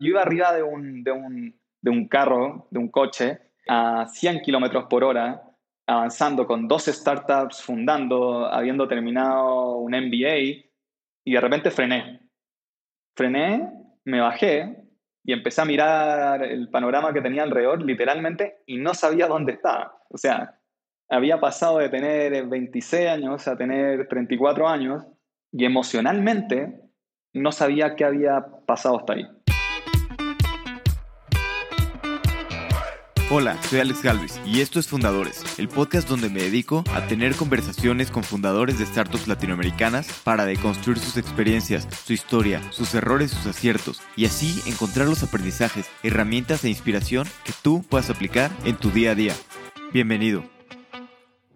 Yo iba arriba de un, de un, de un carro, de un coche, a 100 kilómetros por hora, avanzando con dos startups, fundando, habiendo terminado un MBA, y de repente frené. Frené, me bajé y empecé a mirar el panorama que tenía alrededor, literalmente, y no sabía dónde estaba. O sea, había pasado de tener 26 años a tener 34 años y emocionalmente no sabía qué había pasado hasta ahí. Hola, soy Alex Galvez y esto es Fundadores, el podcast donde me dedico a tener conversaciones con fundadores de startups latinoamericanas para deconstruir sus experiencias, su historia, sus errores, sus aciertos y así encontrar los aprendizajes, herramientas e inspiración que tú puedas aplicar en tu día a día. Bienvenido.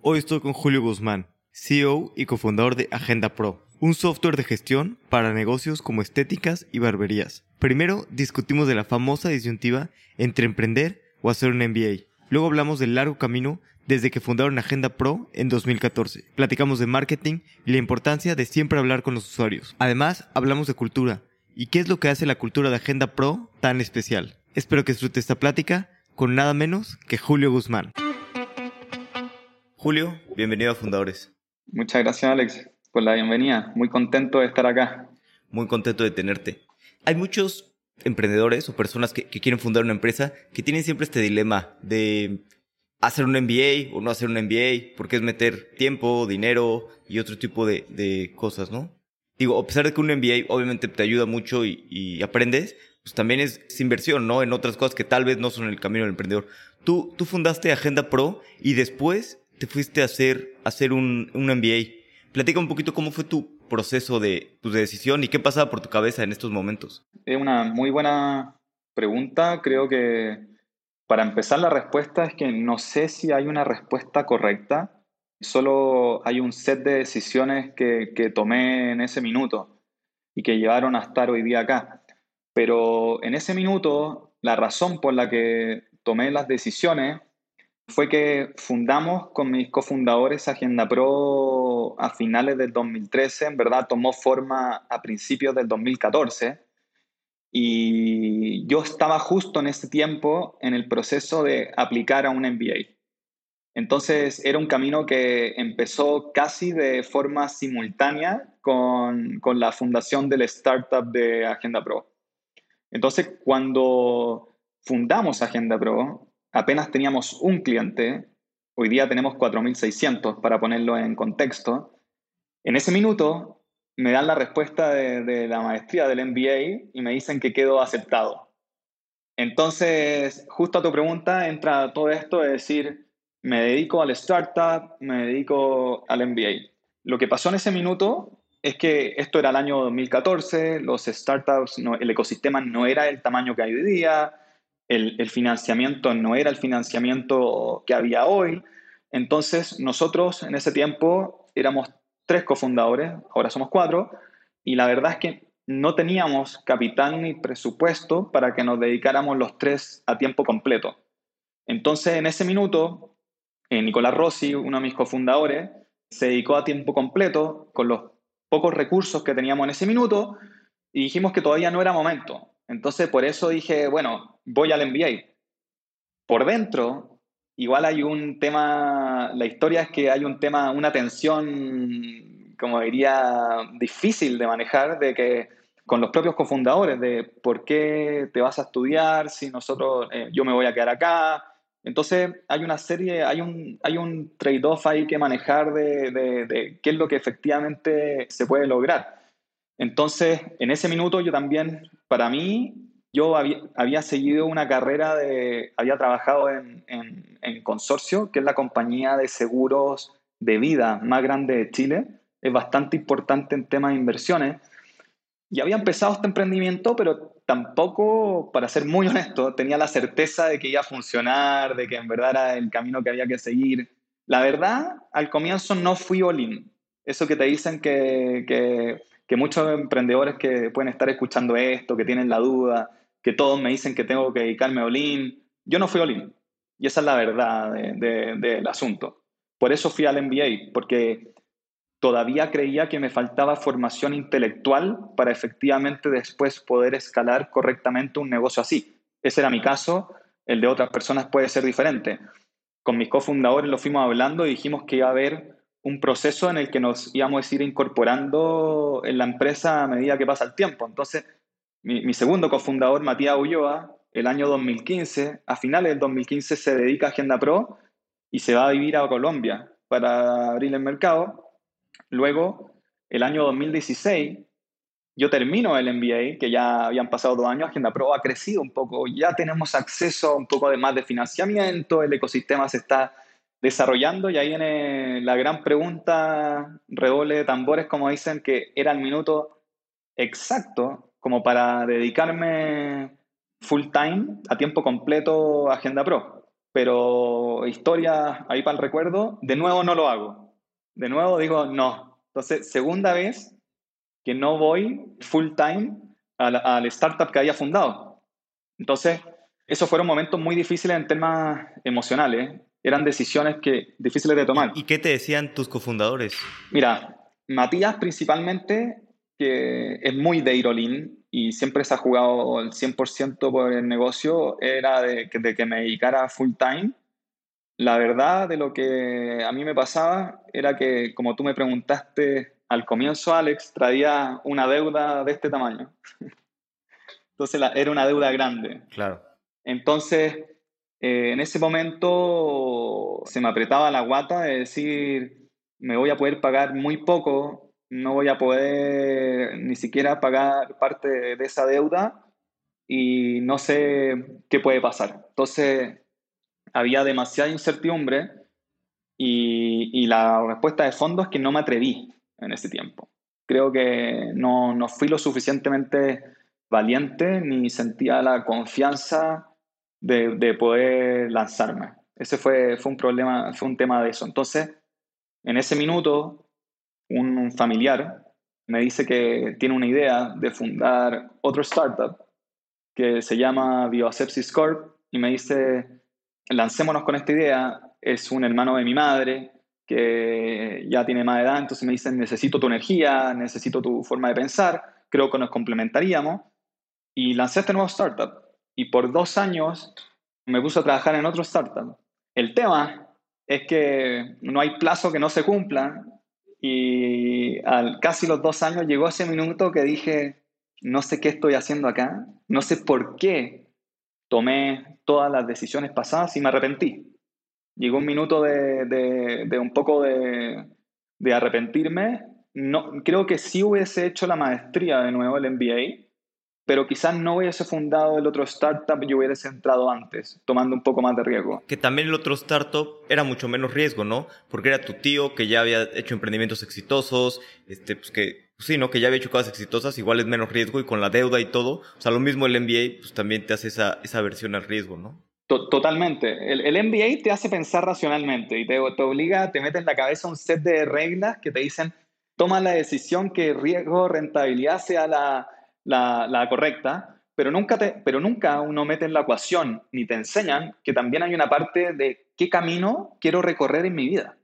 Hoy estoy con Julio Guzmán, CEO y cofundador de Agenda Pro, un software de gestión para negocios como estéticas y barberías. Primero discutimos de la famosa disyuntiva entre emprender o hacer un MBA. Luego hablamos del largo camino desde que fundaron Agenda Pro en 2014. Platicamos de marketing y la importancia de siempre hablar con los usuarios. Además, hablamos de cultura y qué es lo que hace la cultura de Agenda Pro tan especial. Espero que disfrute esta plática con nada menos que Julio Guzmán. Julio, bienvenido a Fundadores. Muchas gracias Alex por la bienvenida. Muy contento de estar acá. Muy contento de tenerte. Hay muchos emprendedores o personas que, quieren fundar una empresa que tienen siempre este dilema de hacer un MBA o no hacer un MBA, porque es meter tiempo, dinero y otro tipo de, cosas, ¿no? Digo, a pesar de que un MBA obviamente te ayuda mucho y, aprendes, pues también es, inversión, ¿no? En otras cosas que tal vez no son el camino del emprendedor. Tú, tú fundaste Agenda Pro y después te fuiste a hacer, hacer un, un MBA. Platica un poquito cómo fue tu proceso de tu decisión y qué pasaba por tu cabeza en estos momentos? Es una muy buena pregunta. Creo que para empezar la respuesta es que no sé si hay una respuesta correcta. Solo hay un set de decisiones que, que tomé en ese minuto y que llevaron a estar hoy día acá. Pero en ese minuto, la razón por la que tomé las decisiones fue que fundamos con mis cofundadores Agenda Pro a finales del 2013, en verdad tomó forma a principios del 2014 y yo estaba justo en ese tiempo en el proceso de aplicar a un MBA. Entonces era un camino que empezó casi de forma simultánea con, con la fundación del startup de Agenda Pro. Entonces cuando fundamos Agenda Pro, apenas teníamos un cliente, hoy día tenemos 4.600 para ponerlo en contexto. En ese minuto me dan la respuesta de, la maestría del MBA y me dicen que quedo aceptado. Entonces, justo a tu pregunta entra todo esto de decir, me dedico al startup, me dedico al MBA. Lo que pasó en ese minuto es que esto era el año 2014, los startups, el ecosistema no era el tamaño que hay hoy día, el, financiamiento no era el financiamiento que había hoy. Entonces, nosotros en ese tiempo éramos tres cofundadores, ahora somos cuatro, y la verdad es que no teníamos capital ni presupuesto para que nos dedicáramos los tres a tiempo completo. Entonces, en ese minuto, eh, Nicolás Rossi, uno de mis cofundadores, se dedicó a tiempo completo con los pocos recursos que teníamos en ese minuto y dijimos que todavía no era momento. Entonces, por eso dije, bueno, voy al MBA. Por dentro, igual hay un tema, la historia es que hay un tema, una tensión, como diría, difícil de manejar, de que con los propios cofundadores, de por qué te vas a estudiar si nosotros, eh, yo me voy a quedar acá. Entonces, hay una serie, hay un, hay un trade-off ahí que manejar de, de qué es lo que efectivamente se puede lograr. Entonces, en ese minuto yo también, para mí, yo había, seguido una carrera de, había trabajado en, en, Consorcio, que es la compañía de seguros de vida más grande de Chile, es bastante importante en temas de inversiones, y había empezado este emprendimiento, pero tampoco, para ser muy honesto, tenía la certeza de que iba a funcionar, de que en verdad era el camino que había que seguir. La verdad, al comienzo no fui all-in. Eso que te dicen que que muchos emprendedores que pueden estar escuchando esto, que tienen la duda, que todos me dicen que tengo que dedicarme a Olin, yo no fui Olin. Y esa es la verdad del asunto. Por eso fui al MBA, porque todavía creía que me faltaba formación intelectual para efectivamente después poder escalar correctamente un negocio así. Ese era mi caso, el de otras personas puede ser diferente. Con mis cofundadores lo fuimos hablando y dijimos que iba a haber un proceso en el que nos íbamos a ir incorporando en la empresa a medida que pasa el tiempo. Entonces, mi, segundo cofundador, Matías Ulloa, el año 2015, a finales del 2015 se dedica a Agenda Pro y se va a vivir a Colombia para abrir el mercado Luego, el año 2016, yo termino el MBA, que ya habían pasado dos años, Agenda Pro ha crecido un poco, ya tenemos acceso a un poco de más de financiamiento, el ecosistema se está desarrollando y ahí viene la gran pregunta, redoble de tambores, como dicen, que era el minuto exacto como para dedicarme full time, a tiempo completo, a Agenda Pro. Pero historia ahí para el recuerdo, de nuevo no lo hago de nuevo digo no. Entonces, segunda vez que no voy full time al, startup que había fundado. Entonces, esos fueron momentos muy difíciles en temas emocionales. Eran decisiones que, difíciles de tomar. ¿Y qué te decían tus cofundadores? Mira, Matías principalmente, que es muy de Irolín y siempre se ha jugado el 100% por el negocio, era de, de que me dedicara full time la verdad de lo que a mí me pasaba era que, como tú me preguntaste al comienzo, Alex, traía una deuda de este tamaño. Entonces era una deuda grande. Claro. Entonces, eh, en ese momento se me apretaba la guata de decir, me voy a poder pagar muy poco, no voy a poder ni siquiera pagar parte de esa deuda y no sé qué puede pasar. Entonces, había demasiada incertidumbre y, la respuesta de fondo es que no me atreví en ese tiempo. Creo que no, no fui lo suficientemente valiente ni sentía la confianza de, de, poder lanzarme. Ese fue, fue un problema, fue un tema de eso. Entonces, en ese minuto, un familiar me dice que tiene una idea de fundar otro startup que se llama Bioasepsis Corp y me dice, lancémonos con esta idea. Es un hermano de mi madre que ya tiene más edad, entonces me dicen, necesito tu energía, necesito tu forma de pensar, creo que nos complementaríamos. Y lancé este nuevo startup. Y por dos años me puse a trabajar en otro startup. El tema es que no hay plazo que no se cumpla. Y al casi los dos años llegó ese minuto que dije, no sé qué estoy haciendo acá, no sé por qué tomé todas las decisiones pasadas y me arrepentí. Llegó un minuto de, un poco de, arrepentirme. No, creo que sí hubiese hecho la maestría de nuevo, el MBA, pero quizás no hubiese fundado el otro startup y hubiese entrado antes, tomando un poco más de riesgo. Que también el otro startup era mucho menos riesgo, ¿no? Porque era tu tío que ya había hecho emprendimientos exitosos, este, pues que pues sí, ¿no? Que ya había hecho cosas exitosas, igual es menos riesgo y con la deuda y todo. O sea, lo mismo el MBA, pues también te hace esa, esa versión al riesgo, ¿no? Totalmente. El, el, MBA te hace pensar racionalmente y te, te obliga, te mete en la cabeza un set de reglas que te dicen, toma la decisión que riesgo, rentabilidad sea la, la, correcta, pero nunca, te, pero nunca uno mete en la ecuación ni te enseñan que también hay una parte de qué camino quiero recorrer en mi vida.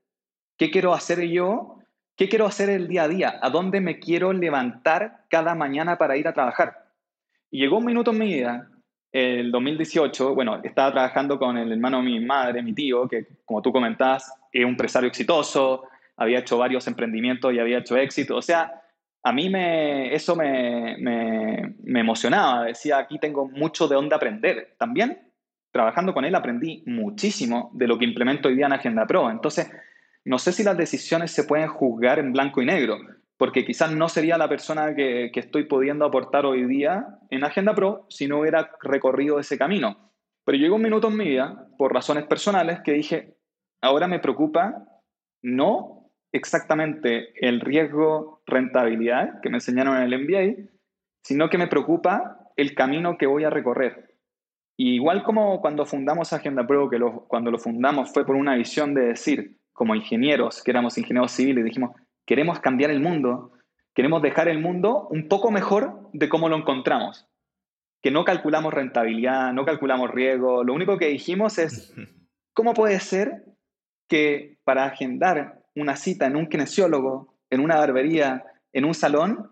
¿Qué quiero hacer yo ¿Qué quiero hacer el día a día? ¿A dónde me quiero levantar cada mañana para ir a trabajar? Y llegó un minuto en mi vida, el 2018, bueno, estaba trabajando con el hermano de mi madre, mi tío, que como tú comentabas, es un empresario exitoso, había hecho varios emprendimientos y había hecho éxito. O sea, a mí me, eso me, me, me emocionaba. Decía, aquí tengo mucho de dónde aprender. También, trabajando con él, aprendí muchísimo de lo que implemento hoy día en Agenda Pro. Entonces, no sé si las decisiones se pueden juzgar en blanco y negro, porque quizás no sería la persona que, estoy pudiendo aportar hoy día en Agenda Pro si no hubiera recorrido ese camino. Pero llegó un minuto en mi vida, por razones personales, que dije, ahora me preocupa no exactamente el riesgo rentabilidad que me enseñaron en el MBA, sino que me preocupa el camino que voy a recorrer. igual como cuando fundamos Agenda Pro, que cuando lo fundamos fue por una visión de decir, como ingenieros, que éramos ingenieros civiles, dijimos, queremos cambiar el mundo, queremos dejar el mundo un poco mejor de cómo lo encontramos. Que no calculamos rentabilidad, no calculamos riesgo, lo único que dijimos es, ¿cómo puede ser que para agendar una cita en un kinesiólogo en una barbería, en un salón,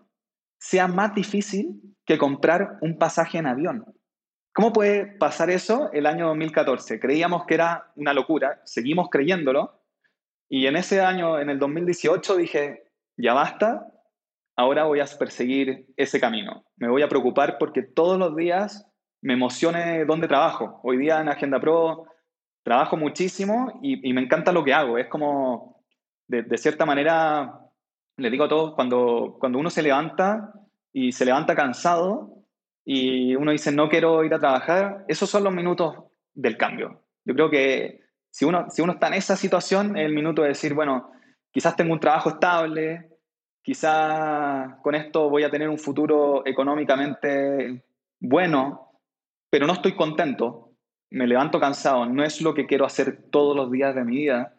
sea más difícil que comprar un pasaje en avión. ¿Cómo puede pasar eso el año 2014? Creíamos que era una locura, seguimos creyéndolo, y en ese año, en el 2018, dije, ya basta, ahora voy a perseguir ese camino. Me voy a preocupar porque todos los días me emocione dónde trabajo. Hoy día en Agenda Pro trabajo muchísimo y, me encanta lo que hago. Es como, de, cierta manera, le digo a todos, cuando, cuando uno se levanta y se levanta cansado y uno dice, no quiero ir a trabajar, esos son los minutos del cambio. Yo creo que si uno, si uno está en esa situación, el minuto de decir, bueno, quizás tengo un trabajo estable, quizás con esto voy a tener un futuro económicamente bueno, pero no estoy contento, me levanto cansado, no es lo que quiero hacer todos los días de mi vida.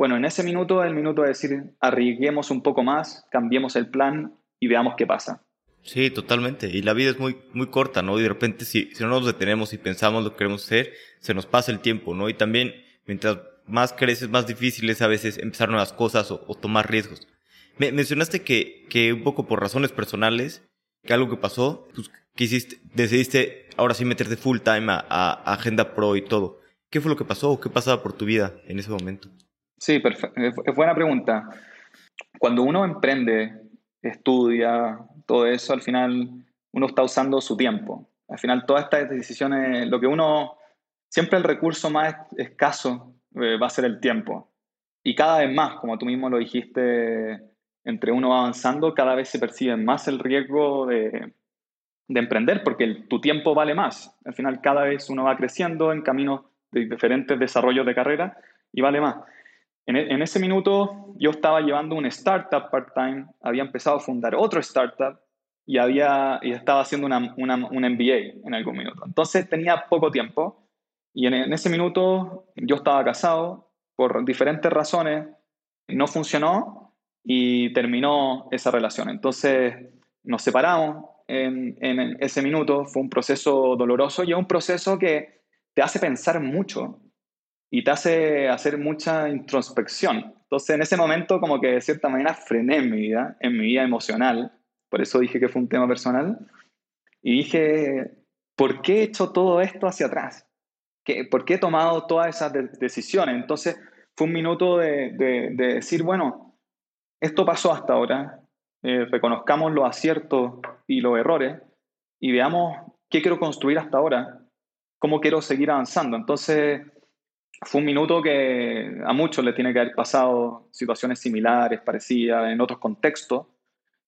Bueno, en ese minuto el minuto de decir, arriesguemos un poco más, cambiemos el plan y veamos qué pasa. Sí, totalmente. Y la vida es muy, muy corta, ¿no? Y de repente, si, si no nos detenemos y pensamos lo que queremos hacer, se nos pasa el tiempo, ¿no? Y también, mientras más creces, más difícil es a veces empezar nuevas cosas o, tomar riesgos. Me, mencionaste que, que un poco por razones personales, que algo que pasó, pues quisiste, decidiste ahora sí meterte full time a, a, Agenda Pro y todo. ¿Qué fue lo que pasó o qué pasaba por tu vida en ese momento? Sí, perfecto. Es buena pregunta. Cuando uno emprende, estudia, todo eso, al final uno está usando su tiempo. Al final todas estas decisiones, lo que uno, siempre el recurso más escaso eh, va a ser el tiempo. Y cada vez más, como tú mismo lo dijiste, entre uno avanzando, cada vez se percibe más el riesgo de, de emprender, porque tu tiempo vale más. Al final cada vez uno va creciendo en caminos de diferentes desarrollos de carrera y vale más. En, en ese minuto yo estaba llevando un startup part-time, había empezado a fundar otro startup y, había, y estaba haciendo una, una, un MBA en algún minuto. Entonces tenía poco tiempo y en, en ese minuto yo estaba casado por diferentes razones, no funcionó y terminó esa relación. Entonces nos separamos en, en, ese minuto, fue un proceso doloroso y es un proceso que te hace pensar mucho y te hace hacer mucha introspección. Entonces en ese momento como que de cierta manera frené en mi vida, en mi vida emocional, por eso dije que fue un tema personal, y dije, ¿por qué he hecho todo esto hacia atrás? ¿Qué, ¿Por qué he tomado todas esas decisiones? Entonces fue un minuto de, de, decir, bueno, esto pasó hasta ahora, eh, reconozcamos los aciertos y los errores y veamos qué quiero construir hasta ahora, cómo quiero seguir avanzando. Entonces fue un minuto que a muchos le tiene que haber pasado situaciones similares, parecidas, en otros contextos,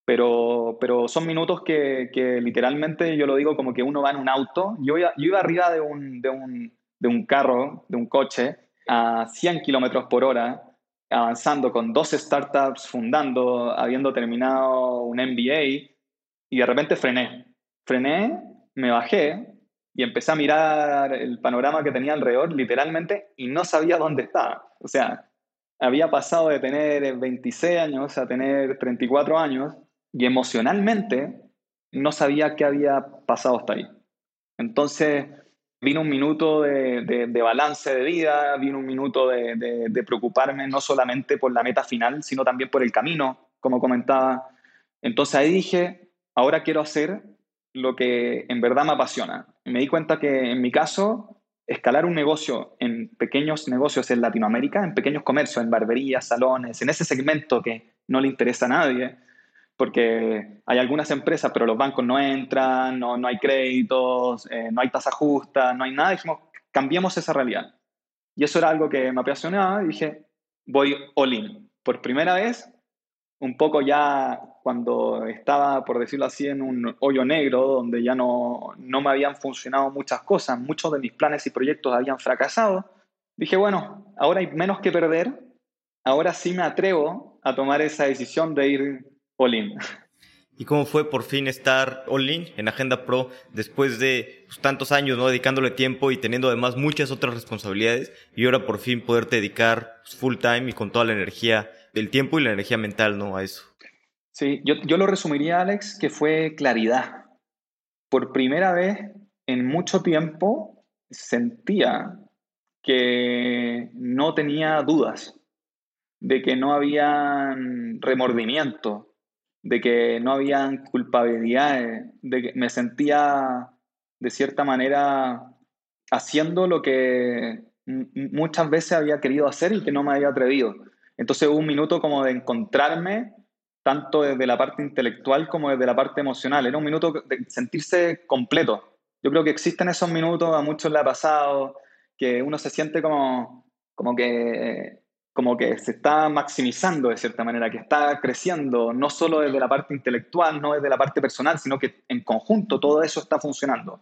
pero, pero son minutos que, que, literalmente yo lo digo como que uno va en un auto. Yo iba, yo iba arriba de un, de, un, de un carro, de un coche, a 100 kilómetros por hora, avanzando con dos startups, fundando, habiendo terminado un MBA, y de repente frené. Frené, me bajé y empecé a mirar el panorama que tenía alrededor, literalmente, y no sabía dónde estaba. O sea, había pasado de tener 26 años a tener 34 años y emocionalmente no sabía qué había pasado hasta ahí. Entonces vino un minuto de, balance de vida, vino un minuto de, de, preocuparme no solamente por la meta final, sino también por el camino, como comentaba. Entonces ahí dije, ahora quiero hacer lo que en verdad me apasiona. Me di cuenta que en mi caso, escalar un negocio en pequeños negocios en Latinoamérica, en pequeños comercios, en barberías, salones, en ese segmento que no le interesa a nadie, porque hay algunas empresas, pero los bancos no entran, no, no hay créditos, eh, no hay tasa justa, no hay nada. Dijimos, cambiemos esa realidad. Y eso era algo que me apasionaba y dije, voy all in. Por primera vez, un poco ya cuando estaba, por decirlo así, en un hoyo negro, donde ya no, no me habían funcionado muchas cosas, muchos de mis planes y proyectos habían fracasado, dije, bueno, ahora hay menos que perder, ahora sí me atrevo a tomar esa decisión de ir all ¿Y cómo fue por fin estar all in en Agenda Pro después de pues, tantos años, ¿no? Dedicándole tiempo y teniendo además muchas otras responsabilidades y ahora por fin poderte dedicar pues, full time y con toda la energía del tiempo y la energía mental, ¿no? A eso. Sí, yo, yo lo resumiría, Alex, que fue claridad. Por primera vez en mucho tiempo sentía que no tenía dudas de que no había remordimiento, de que no había culpabilidades, de que me sentía de cierta manera haciendo lo que muchas veces había querido hacer y que no me había atrevido. Entonces hubo un minuto como de encontrarme tanto desde la parte intelectual como desde la parte emocional. Era un minuto de sentirse completo. Yo creo que existen esos minutos, a muchos le ha pasado, que uno se siente como, como, que, como que se está maximizando de cierta manera, que está creciendo, no solo desde la parte intelectual, no desde la parte personal, sino que en conjunto todo eso está funcionando.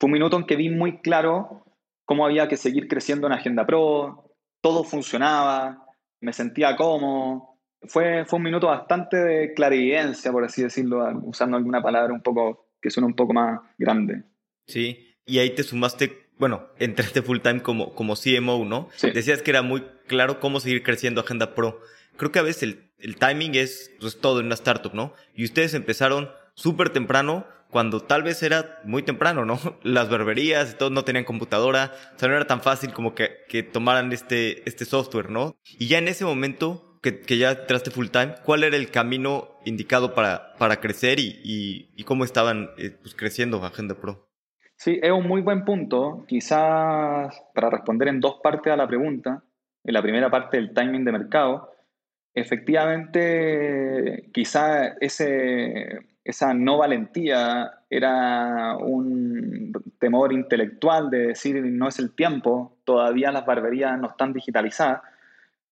Fue un minuto en que vi muy claro cómo había que seguir creciendo en Agenda Pro, todo funcionaba, me sentía cómodo, fue, fue un minuto bastante de clarividencia, por así decirlo, usando alguna palabra un poco que suena un poco más grande. Sí, y ahí te sumaste, bueno, entraste full time como, como CMO, ¿no? Sí. Decías que era muy claro cómo seguir creciendo Agenda Pro. Creo que a veces el, el timing es pues, todo en una startup, ¿no? Y ustedes empezaron súper temprano, cuando tal vez era muy temprano, ¿no? Las barberías y todo no tenían computadora, o sea, no era tan fácil como que, que tomaran este, este software, ¿no? Y ya en ese momento que, ya entraste full time, ¿cuál era el camino indicado para, para crecer y, y, cómo estaban eh, pues, creciendo Agenda Pro? Sí, es un muy buen punto. Quizás para responder en dos partes a la pregunta, en la primera parte del timing de mercado, efectivamente quizás ese, esa no valentía era un temor intelectual de decir no es el tiempo, todavía las barberías no están digitalizadas.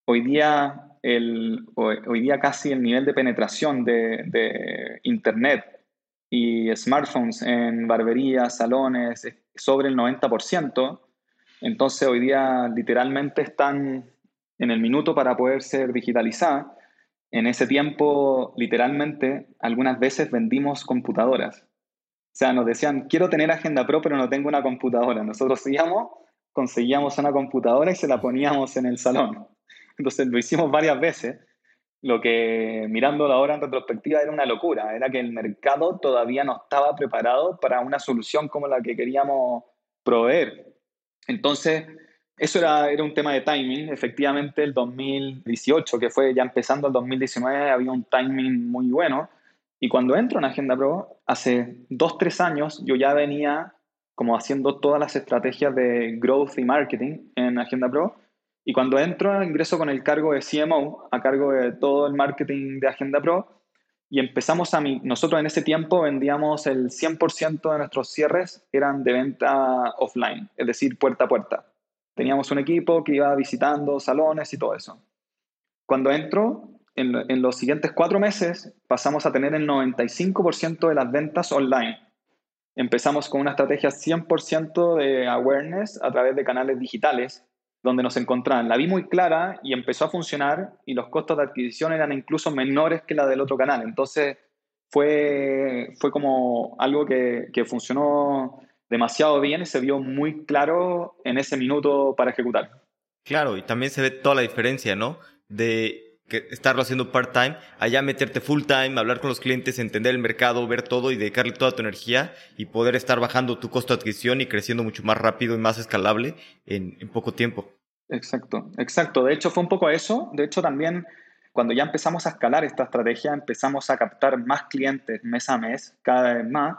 Hoy día hoy día casi el nivel de penetración de, Internet y smartphones en barberías, salones, es sobre el 90%. Entonces hoy día literalmente están en el minuto para poder ser digitalizadas. En ese tiempo, literalmente, algunas veces vendimos computadoras. O sea, nos decían, quiero tener Agenda Pro, pero no tengo una computadora. Nosotros íbamos, conseguíamos una computadora y se la poníamos en el salón. Entonces lo hicimos varias veces. Lo que mirando ahora en retrospectiva era una locura, era que el mercado todavía no estaba preparado para una solución como la que queríamos proveer. Entonces, eso era, era un tema de timing. Efectivamente, el 2018, que fue ya empezando el 2019, había un timing muy bueno. Y cuando entro en Agenda Pro, hace dos, tres años, yo ya venía como haciendo todas las estrategias de growth y marketing en Agenda Pro y cuando entro, ingreso con el cargo de CMO, a cargo de todo el marketing de Agenda Pro, y empezamos a... nosotros en ese tiempo vendíamos el 100% de nuestros cierres eran de venta offline, es decir, puerta a puerta. Teníamos un equipo que iba visitando salones y todo eso. Cuando entro, en, los siguientes cuatro meses, pasamos a tener el 95% de las ventas online. Empezamos con una estrategia 100% de awareness a través de canales digitales donde nos encontraban. La vi muy clara y empezó a funcionar y los costos de adquisición eran incluso menores que la del otro canal. Entonces fue, fue como algo que funcionó demasiado bien y se vio muy claro en ese minuto para ejecutar. Claro, y también se ve toda la diferencia, ¿no? De que estarlo haciendo part-time, allá meterte full-time, hablar con los clientes, entender el mercado, ver todo y dedicarle toda tu energía y poder estar bajando tu costo de adquisición y creciendo mucho más rápido y más escalable en, en poco tiempo. Exacto, exacto. De hecho, fue un poco eso. De hecho, también cuando ya empezamos a escalar esta estrategia, empezamos a captar más clientes mes a mes, cada vez más.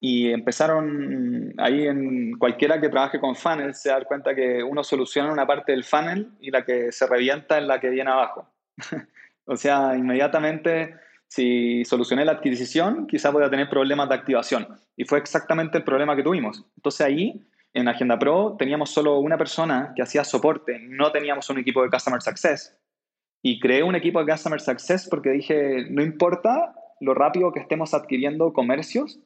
Y empezaron ahí en cualquiera que trabaje con funnel se da cuenta que uno soluciona una parte del funnel y la que se revienta es la que viene abajo. o sea, inmediatamente, si solucioné la adquisición, quizás voy tener problemas de activación. Y fue exactamente el problema que tuvimos. Entonces ahí en Agenda Pro teníamos solo una persona que hacía soporte, no teníamos un equipo de Customer Success. Y creé un equipo de Customer Success porque dije, no importa lo rápido que estemos adquiriendo comercios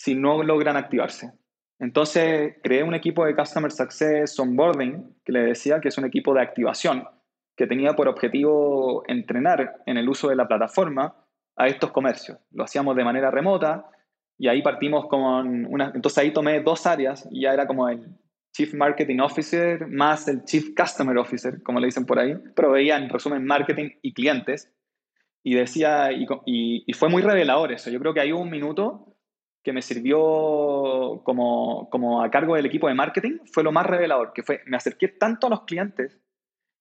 si no logran activarse. Entonces creé un equipo de Customer Success Onboarding, que le decía que es un equipo de activación, que tenía por objetivo entrenar en el uso de la plataforma a estos comercios. Lo hacíamos de manera remota, y ahí partimos con una... Entonces ahí tomé dos áreas y ya era como el Chief Marketing Officer más el Chief Customer Officer, como le dicen por ahí. Pero veía en resumen marketing y clientes. Y decía, y, y, fue muy revelador eso. Yo creo que hay un minuto que me sirvió como, como a cargo del equipo de marketing, fue lo más revelador, que fue, me acerqué tanto a los clientes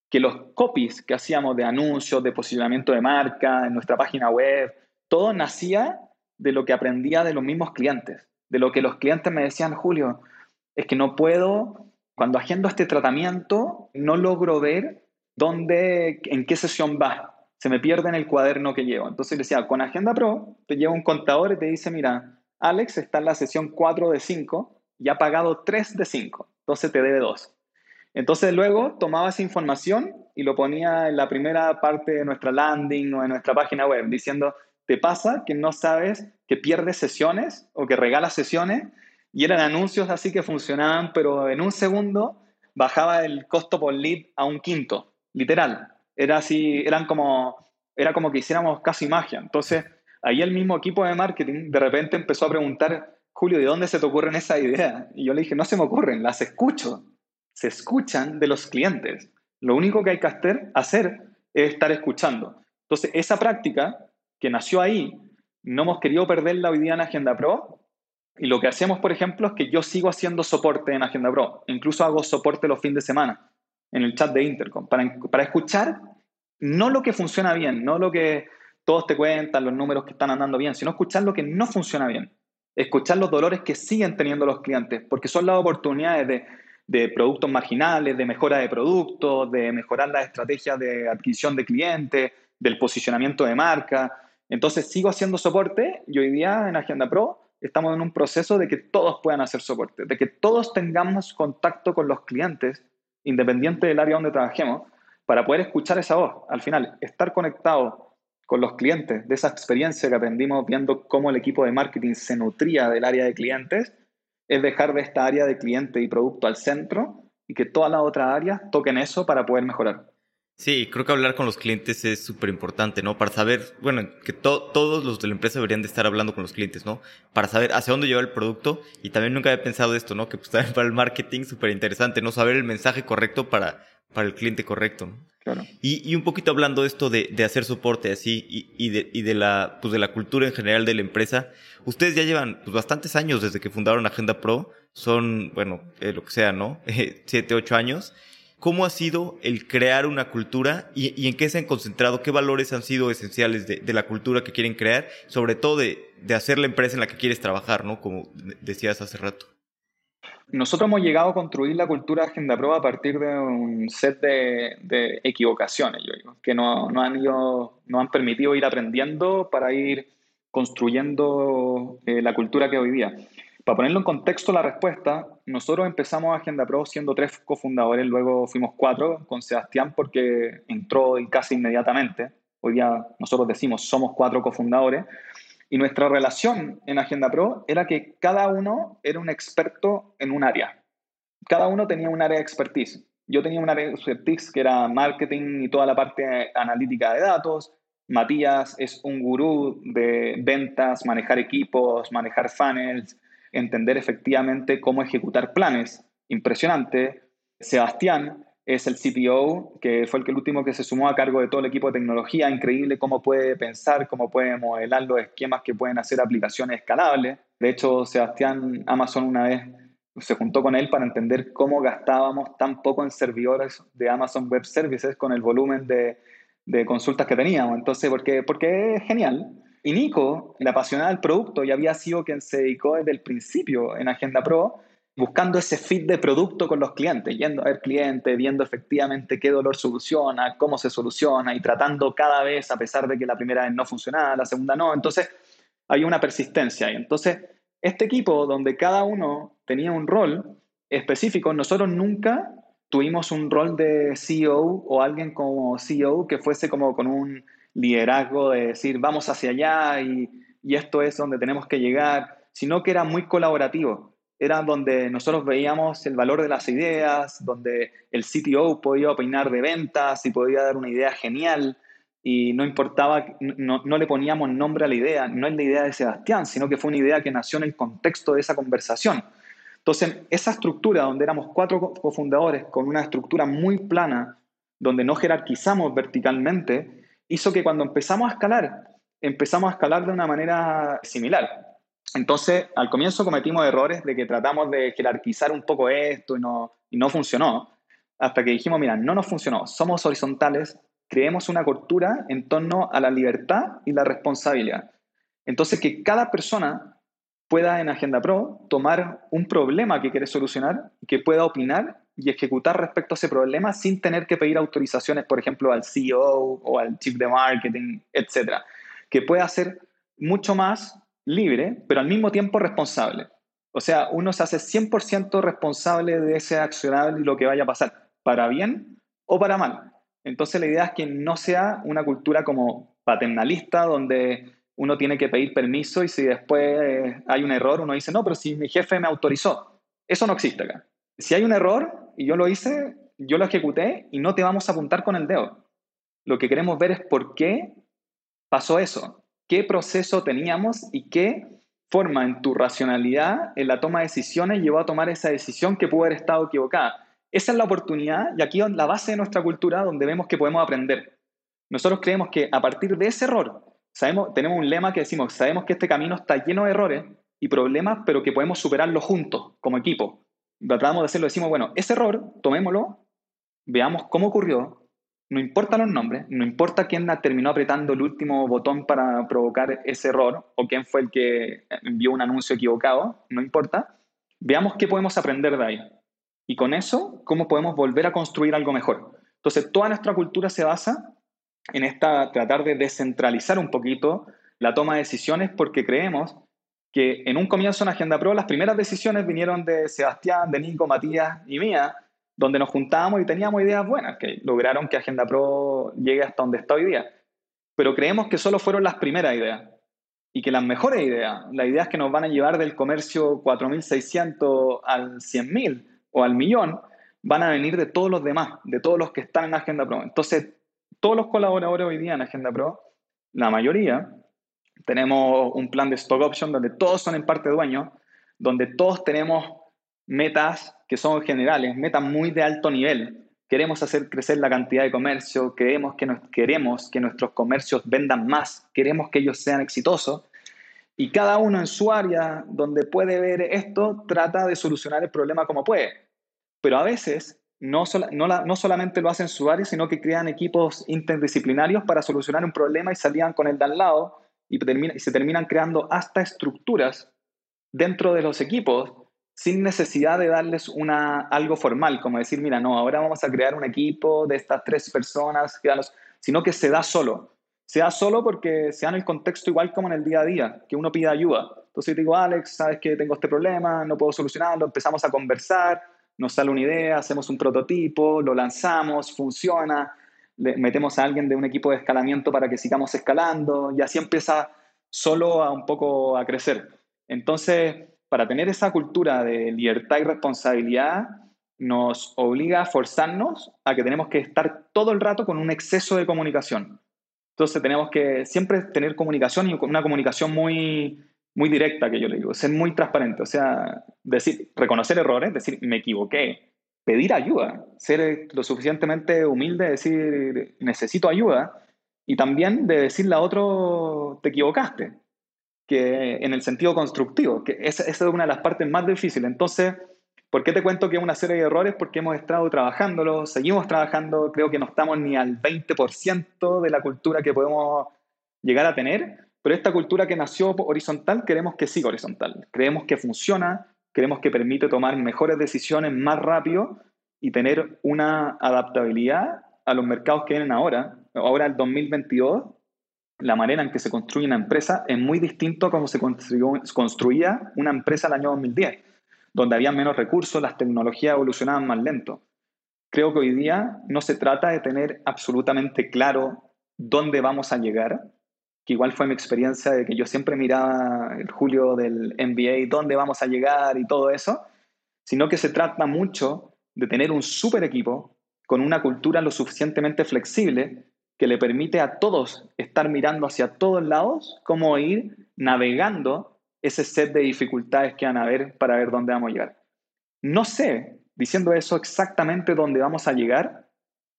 que los copies que hacíamos de anuncios, de posicionamiento de marca, en nuestra página web, todo nacía de lo que aprendía de los mismos clientes, de lo que los clientes me decían, Julio, es que no puedo, cuando agendo este tratamiento, no logro ver dónde, en qué sesión va. Se me pierde en el cuaderno que llevo. Entonces decía, con Agenda Pro, te lleva un contador y te dice, mira, Alex está en la sesión 4 de 5 y ha pagado 3 de 5, entonces te debe 2. Entonces luego tomaba esa información y lo ponía en la primera parte de nuestra landing o de nuestra página web, diciendo, ¿te pasa que no sabes que pierdes sesiones o que regalas sesiones? Y eran anuncios así que funcionaban, pero en un segundo bajaba el costo por lead a un quinto, literal. Era así, eran como, era como que hiciéramos casi magia. Entonces, ahí el mismo equipo de marketing de repente empezó a preguntar, Julio, ¿de dónde se te ocurren esas ideas? Y yo le dije, no se me ocurren, las escucho se escuchan de los clientes. Lo único que hay que hacer, es estar escuchando. Entonces, esa práctica que nació ahí, no hemos querido perderla hoy día en Agenda Pro. Y lo que hacemos, por ejemplo, es que yo sigo haciendo soporte en Agenda Pro. Incluso hago soporte los fines de semana en el chat de Intercom para, para escuchar no lo que funciona bien, no lo que todos te cuentan, los números que están andando bien, sino escuchar lo que no funciona bien. Escuchar los dolores que siguen teniendo los clientes, porque son las oportunidades de de productos marginales, de mejora de productos, de mejorar las estrategias de adquisición de clientes, del posicionamiento de marca. Entonces sigo haciendo soporte y hoy día en Agenda Pro estamos en un proceso de que todos puedan hacer soporte, de que todos tengamos contacto con los clientes, independiente del área donde trabajemos, para poder escuchar esa voz. Al final, estar conectado con los clientes, de esa experiencia que aprendimos viendo cómo el equipo de marketing se nutría del área de clientes, es dejar de esta área de cliente y producto al centro y que todas las otras áreas toquen eso para poder mejorar. Sí, creo que hablar con los clientes es súper importante, ¿no? Para saber, bueno, que todos los de la empresa deberían de estar hablando con los clientes, ¿no? Para saber hacia dónde lleva el producto. Y también nunca había pensado esto, ¿no? Que pues también para el marketing súper interesante, ¿no? Saber el mensaje correcto para, para el cliente correcto, ¿no? Claro. Y, y un poquito hablando de esto de, de hacer soporte así y, y, de, y de, la, pues de la cultura en general de la empresa, ustedes ya llevan pues, bastantes años desde que fundaron Agenda Pro, son, bueno, eh, lo que sea, ¿no? siete, ocho años. ¿Cómo ha sido el crear una cultura y, y, en qué se han concentrado? ¿Qué valores han sido esenciales de, de la cultura que quieren crear? Sobre todo de, de, hacer la empresa en la que quieres trabajar, ¿no? Como decías hace rato. Nosotros hemos llegado a construir la cultura de Agenda Pro a partir de un set de, de equivocaciones, yo digo, que nos no han, ido, no han permitido ir aprendiendo para ir construyendo eh, la cultura que hoy día. Para ponerlo en contexto la respuesta, nosotros empezamos Agenda Pro siendo tres cofundadores, luego fuimos cuatro con Sebastián porque entró casi inmediatamente. Hoy día nosotros decimos somos cuatro cofundadores. Y nuestra relación en Agenda Pro era que cada uno era un experto en un área. Cada uno tenía un área de expertise. Yo tenía un área de expertise que era marketing y toda la parte analítica de datos. Matías es un gurú de ventas, manejar equipos, manejar funnels, entender efectivamente cómo ejecutar planes. Impresionante. Sebastián es el CTO, que fue el, que el último que se sumó a cargo de todo el equipo de tecnología. Increíble cómo puede pensar, cómo puede modelar los esquemas que pueden hacer aplicaciones escalables. De hecho, Sebastián Amazon una vez se juntó con él para entender cómo gastábamos tan poco en servidores de Amazon Web Services con el volumen de, de consultas que teníamos. Entonces, porque, porque es genial. Y Nico, el apasionado del producto, y había sido quien se dedicó desde el principio en Agenda Pro, buscando ese fit de producto con los clientes, yendo a ver clientes, viendo efectivamente qué dolor soluciona, cómo se soluciona y tratando cada vez, a pesar de que la primera vez no funcionaba, la segunda no. Entonces, hay una persistencia ahí. Entonces, este equipo donde cada uno tenía un rol específico, nosotros nunca tuvimos un rol de CEO o alguien como CEO que fuese como con un liderazgo de decir vamos hacia allá y, y esto es donde tenemos que llegar, sino que era muy colaborativo. Era donde nosotros veíamos el valor de las ideas, donde el CTO podía opinar de ventas y podía dar una idea genial y no importaba, no, no, le poníamos nombre a la idea, no es la idea de Sebastián, sino que fue una idea que nació en el contexto de esa conversación. Entonces, esa estructura donde éramos cuatro cofundadores con una estructura muy plana, donde no jerarquizamos verticalmente, hizo que cuando empezamos a escalar, empezamos a escalar de una manera similar. Entonces, al comienzo cometimos errores de que tratamos de jerarquizar un poco esto y no, y no funcionó. hasta que dijimos, mira, no nos funcionó, somos horizontales, creemos una cultura en torno a la libertad y la responsabilidad. Entonces, que cada persona pueda en Agenda Pro tomar un problema que quiere solucionar, que pueda opinar y ejecutar respecto a ese problema sin tener que pedir autorizaciones, por ejemplo, al CEO o al chief de marketing, etcétera. Que pueda ser mucho más libre, pero al mismo tiempo responsable. O sea, uno se hace 100% responsable de ese accionable y lo que vaya a pasar, para bien o para mal. Entonces la idea es que no sea una cultura como paternalista, donde uno tiene que pedir permiso y si después hay un error, uno dice, no, pero si mi jefe me autorizó. Eso no existe acá. Si hay un error y yo lo hice, yo lo ejecuté y no te vamos a apuntar con el dedo. Lo que queremos ver es por qué pasó eso, qué proceso teníamos y qué forma en tu racionalidad, en la toma de decisiones, llevó a tomar esa decisión que pudo haber estado equivocada. Esa es la oportunidad y aquí es la base de nuestra cultura donde vemos que podemos aprender. Nosotros creemos que a partir de ese error, sabemos, tenemos un lema que decimos, sabemos que este camino está lleno de errores y problemas, pero que podemos superarlo juntos, como equipo. Tratamos de hacerlo, decimos, bueno, ese error, tomémoslo, veamos cómo ocurrió, no importa los nombres, no importa quién terminó apretando el último botón para provocar ese error o quién fue el que envió un anuncio equivocado, no importa. Veamos qué podemos aprender de ahí. Y con eso, cómo podemos volver a construir algo mejor. Entonces, toda nuestra cultura se basa en esta, tratar de descentralizar un poquito la toma de decisiones porque creemos que en un comienzo en Agenda Pro las primeras decisiones vinieron de Sebastián, de Nico, Matías y mía, donde nos juntábamos y teníamos ideas buenas que lograron que Agenda Pro llegue hasta donde está hoy día. Pero creemos que solo fueron las primeras ideas y que las mejores ideas, las ideas que nos van a llevar del comercio 4.600 al 100.000 o al millón, van a venir de todos los demás, de todos los que están en Agenda Pro. Entonces, todos los colaboradores hoy día en Agenda Pro, la mayoría, tenemos un plan de stock option donde todos son en parte dueños, donde todos tenemos metas que son generales, metas muy de alto nivel. Queremos hacer crecer la cantidad de comercio, queremos que, nos, queremos que nuestros comercios vendan más, queremos que ellos sean exitosos. Y cada uno en su área donde puede ver esto trata de solucionar el problema como puede. Pero a veces no, no, no solamente lo hacen en su área, sino que crean equipos interdisciplinarios para solucionar un problema y salían con el de al lado y, y se terminan creando hasta estructuras dentro de los equipos sin necesidad de darles una, algo formal, como decir, mira, no, ahora vamos a crear un equipo de estas tres personas, sino que se da solo. Se da solo porque se da en el contexto igual como en el día a día, que uno pide ayuda. Entonces digo, Alex, sabes que tengo este problema, no puedo solucionarlo, empezamos a conversar, nos sale una idea, hacemos un prototipo, lo lanzamos, funciona, le metemos a alguien de un equipo de escalamiento para que sigamos escalando y así empieza solo a un poco a crecer. Entonces, para tener esa cultura de libertad y responsabilidad, nos obliga a forzarnos a que tenemos que estar todo el rato con un exceso de comunicación. Entonces tenemos que siempre tener comunicación y una comunicación muy, muy directa, que yo le digo, ser muy transparente, o sea, decir, reconocer errores, decir, me equivoqué, pedir ayuda, ser lo suficientemente humilde, decir, necesito ayuda, y también de decirle a otro, te equivocaste que en el sentido constructivo, que esa, es una de las partes más difíciles. Entonces, ¿por qué te cuento que es una serie de errores? Porque hemos estado trabajándolo, seguimos trabajando, creo que no estamos ni al 20% de la cultura que podemos llegar a tener, pero esta cultura que nació horizontal queremos que siga horizontal, creemos que funciona, creemos que permite tomar mejores decisiones más rápido y tener una adaptabilidad a los mercados que vienen ahora. Ahora el 2022 la manera en que se construye una empresa es muy distinto a cómo se construía una empresa el año 2010, donde había menos recursos, las tecnologías evolucionaban más lento. Creo que hoy día no se trata de tener absolutamente claro dónde vamos a llegar, que igual fue mi experiencia de que yo siempre miraba el julio del MBA, dónde vamos a llegar y todo eso, sino que se trata mucho de tener un super equipo con una cultura lo suficientemente flexible que le permite a todos estar mirando hacia todos lados, cómo ir navegando ese set de dificultades que van a haber para ver dónde vamos a llegar. No sé, diciendo eso exactamente dónde vamos a llegar,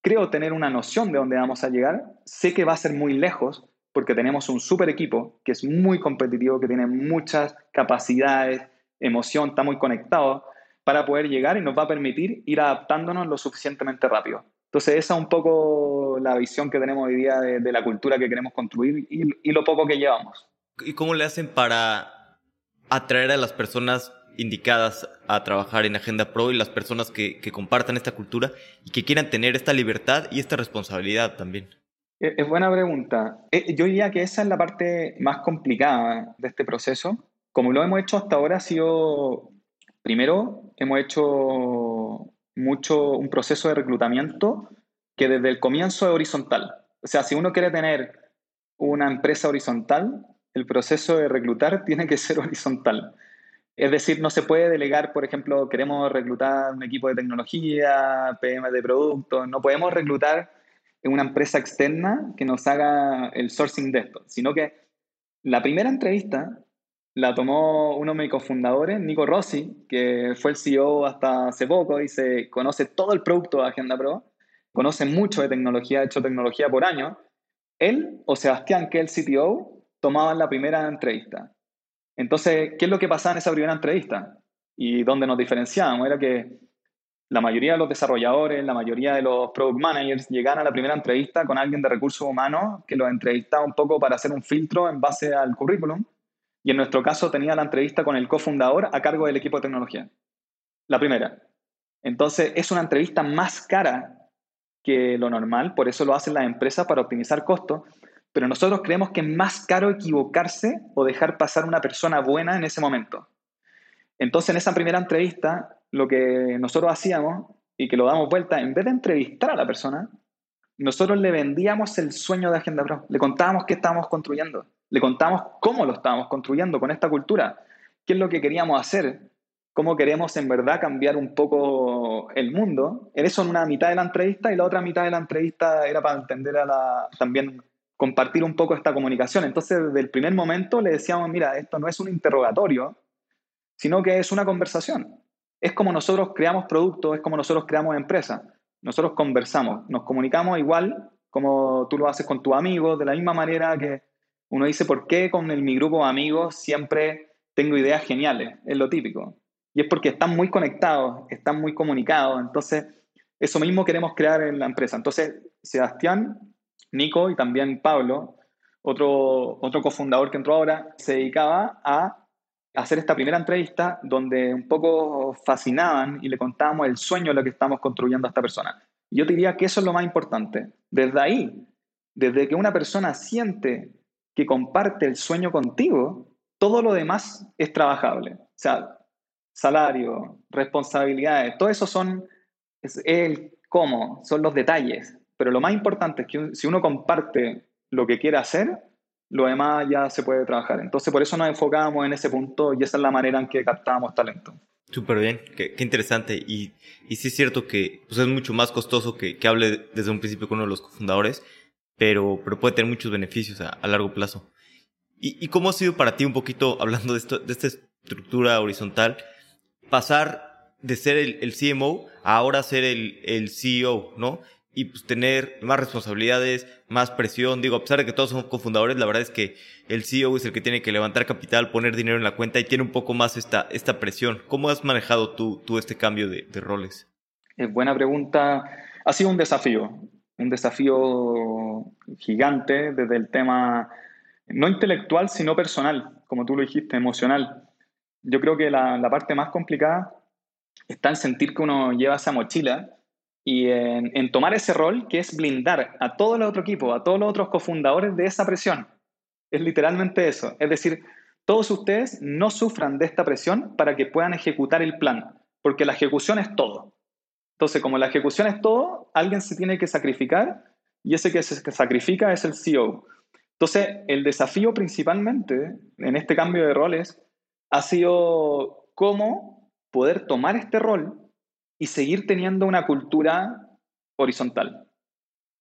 creo tener una noción de dónde vamos a llegar, sé que va a ser muy lejos porque tenemos un super equipo que es muy competitivo, que tiene muchas capacidades, emoción, está muy conectado. para poder llegar y nos va a permitir ir adaptándonos lo suficientemente rápido. Entonces esa es un poco la visión que tenemos hoy día de, la cultura que queremos construir y, y lo poco que llevamos. ¿Y cómo le hacen para atraer a las personas indicadas a trabajar en Agenda Pro y las personas que, compartan esta cultura y que quieran tener esta libertad y esta responsabilidad también? Es buena pregunta. Eh, yo diría que esa es la parte más complicada de este proceso. Como lo hemos hecho hasta ahora, ha sido, primero, hemos hecho mucho un proceso de reclutamiento que desde el comienzo es horizontal. O sea, si uno quiere tener una empresa horizontal, el proceso de reclutar tiene que ser horizontal. Es decir, no se puede delegar, por ejemplo, queremos reclutar un equipo de tecnología, PM de productos, no podemos reclutar en una empresa externa que nos haga el sourcing de esto, sino que la primera entrevista la tomó uno de mis cofundadores, Nico Rossi, que fue el CEO hasta hace poco y se conoce todo el producto de Agenda Pro, conoce mucho de tecnología, ha hecho tecnología por año. Él o Sebastián, que es el CTO, tomaban la primera entrevista. Entonces, ¿qué es lo que pasaba en esa primera entrevista? Y donde nos diferenciábamos era que la mayoría de los desarrolladores, la mayoría de los product managers llegaban a la primera entrevista con alguien de recursos humanos que los entrevistaba un poco para hacer un filtro en base al currículum. Y en nuestro caso tenía la entrevista con el cofundador a cargo del equipo de tecnología. La primera. Entonces, es una entrevista más cara que lo normal, por eso lo hacen las empresas para optimizar costos, pero nosotros creemos que es más caro equivocarse o dejar pasar una persona buena en ese momento. Entonces, en esa primera entrevista, lo que nosotros hacíamos y que lo damos vuelta, en vez de entrevistar a la persona, nosotros le vendíamos el sueño de Agenda Pro, le contábamos qué estábamos construyendo, le contábamos cómo lo estábamos construyendo con esta cultura, qué es lo que queríamos hacer, cómo queremos en verdad cambiar un poco el mundo. Eso en una mitad de la entrevista y la otra mitad de la entrevista era para entender a la, también compartir un poco esta comunicación. Entonces, desde el primer momento le decíamos, mira, esto no es un interrogatorio, sino que es una conversación. Es como nosotros creamos productos, es como nosotros creamos empresas. Nosotros conversamos, nos comunicamos igual como tú lo haces con tus amigos, de la misma manera que uno dice, ¿por qué con el, mi grupo de amigos siempre tengo ideas geniales? Es lo típico. Y es porque están muy conectados, están muy comunicados. Entonces, eso mismo queremos crear en la empresa. Entonces, Sebastián Nico y también Pablo, otro, otro cofundador que entró ahora, se dedicaba a hacer esta primera entrevista donde un poco fascinaban y le contábamos el sueño de lo que estamos construyendo a esta persona. Yo diría que eso es lo más importante. Desde ahí, desde que una persona siente que comparte el sueño contigo, todo lo demás es trabajable. O sea, salario, responsabilidades, todo eso son es el cómo, son los detalles. Pero lo más importante es que si uno comparte lo que quiere hacer, lo demás ya se puede trabajar. Entonces, por eso nos enfocábamos en ese punto y esa es la manera en que captábamos talento. Súper bien, qué, interesante. Y, y, sí es cierto que pues, es mucho más costoso que, que, hable desde un principio con uno de los cofundadores, pero, pero puede tener muchos beneficios a, largo plazo. ¿Y, ¿Y, cómo ha sido para ti un poquito, hablando de, esto, de esta estructura horizontal, pasar de ser el, el CMO a ahora ser el, el CEO, ¿no? Y pues tener más responsabilidades, más presión. Digo, a pesar de que todos son cofundadores, la verdad es que el CEO es el que tiene que levantar capital, poner dinero en la cuenta y tiene un poco más esta, esta presión. ¿Cómo has manejado tú, tú este cambio de, roles? Es buena pregunta. Ha sido un desafío, un desafío gigante desde el tema no intelectual, sino personal, como tú lo dijiste, emocional. Yo creo que la parte más complicada está en sentir que uno lleva esa mochila y en, tomar ese rol que es blindar a todo el otro equipo, a todos los otros cofundadores de esa presión. Es literalmente eso. Es decir, todos ustedes no sufran de esta presión para que puedan ejecutar el plan, porque la ejecución es todo. Entonces, como la ejecución es todo, alguien se tiene que sacrificar y ese que se sacrifica es el CEO. Entonces, el desafío principalmente en este cambio de roles ha sido cómo poder tomar este rol y seguir teniendo una cultura horizontal,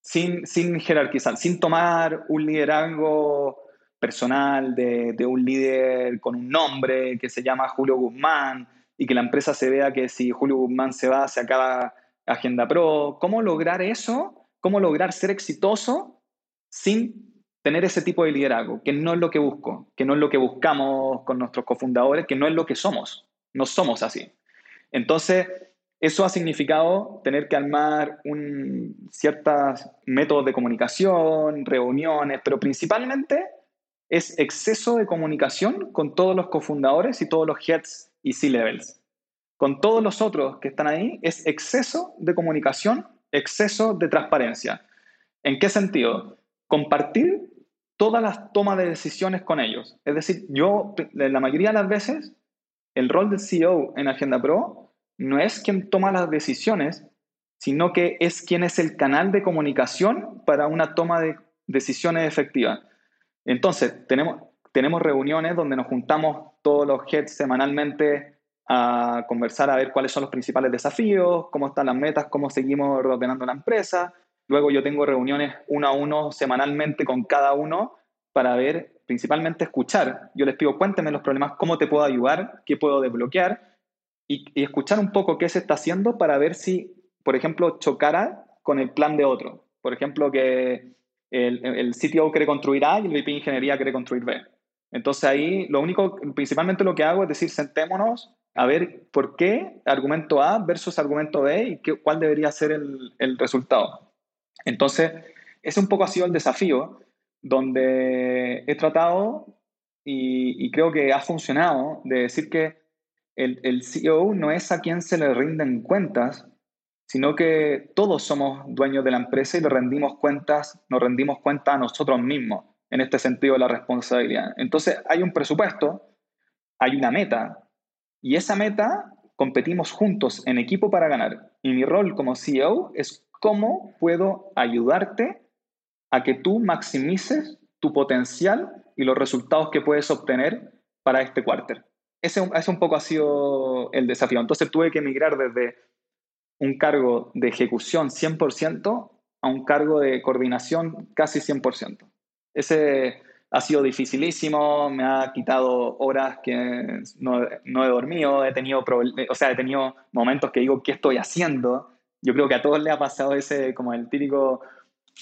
sin, sin jerarquizar, sin tomar un liderazgo personal de, de, un líder con un nombre que se llama Julio Guzmán y que la empresa se vea que si Julio Guzmán se va, se acaba Agenda Pro. ¿Cómo lograr eso? ¿Cómo lograr ser exitoso sin tener ese tipo de liderazgo? Que no es lo que busco, que no es lo que buscamos con nuestros cofundadores, que no es lo que somos. No somos así. Entonces, eso ha significado tener que armar un, ciertos métodos de comunicación, reuniones, pero principalmente es exceso de comunicación con todos los cofundadores y todos los heads y C-levels. Con todos los otros que están ahí es exceso de comunicación, exceso de transparencia. ¿En qué sentido? Compartir todas las tomas de decisiones con ellos. Es decir, yo, la mayoría de las veces, el rol del CEO en Agenda Pro no es quien toma las decisiones, sino que es quien es el canal de comunicación para una toma de decisiones efectiva. Entonces, tenemos, tenemos reuniones donde nos juntamos todos los heads semanalmente a conversar a ver cuáles son los principales desafíos, cómo están las metas, cómo seguimos ordenando la empresa. Luego yo tengo reuniones uno a uno semanalmente con cada uno para ver, principalmente escuchar. Yo les pido, cuéntenme los problemas, cómo te puedo ayudar, qué puedo desbloquear y, escuchar un poco qué se está haciendo para ver si, por ejemplo, chocara con el plan de otro. Por ejemplo, que el, el CTO quiere construir A y el VP de Ingeniería quiere construir B. Entonces ahí lo único, principalmente lo que hago es decir, sentémonos a ver por qué argumento A versus argumento B y qué, cuál debería ser el, el, resultado. Entonces, ese un poco ha sido el desafío donde he tratado y, y creo que ha funcionado de decir que el, CEO no es a quien se le rinden cuentas, sino que todos somos dueños de la empresa y le rendimos cuentas, nos rendimos cuenta a nosotros mismos en este sentido de la responsabilidad. Entonces, hay un presupuesto, hay una meta, y esa meta competimos juntos en equipo para ganar. Y mi rol como CEO es cómo puedo ayudarte a que tú maximices tu potencial y los resultados que puedes obtener para este cuarter. Ese, ese un poco ha sido el desafío. Entonces tuve que migrar desde un cargo de ejecución 100% a un cargo de coordinación casi 100%. Ese ha sido dificilísimo, me ha quitado horas que no, no he dormido, he tenido, o sea, he tenido momentos que digo, ¿qué estoy haciendo? Yo creo que a todos le ha pasado ese, como el típico,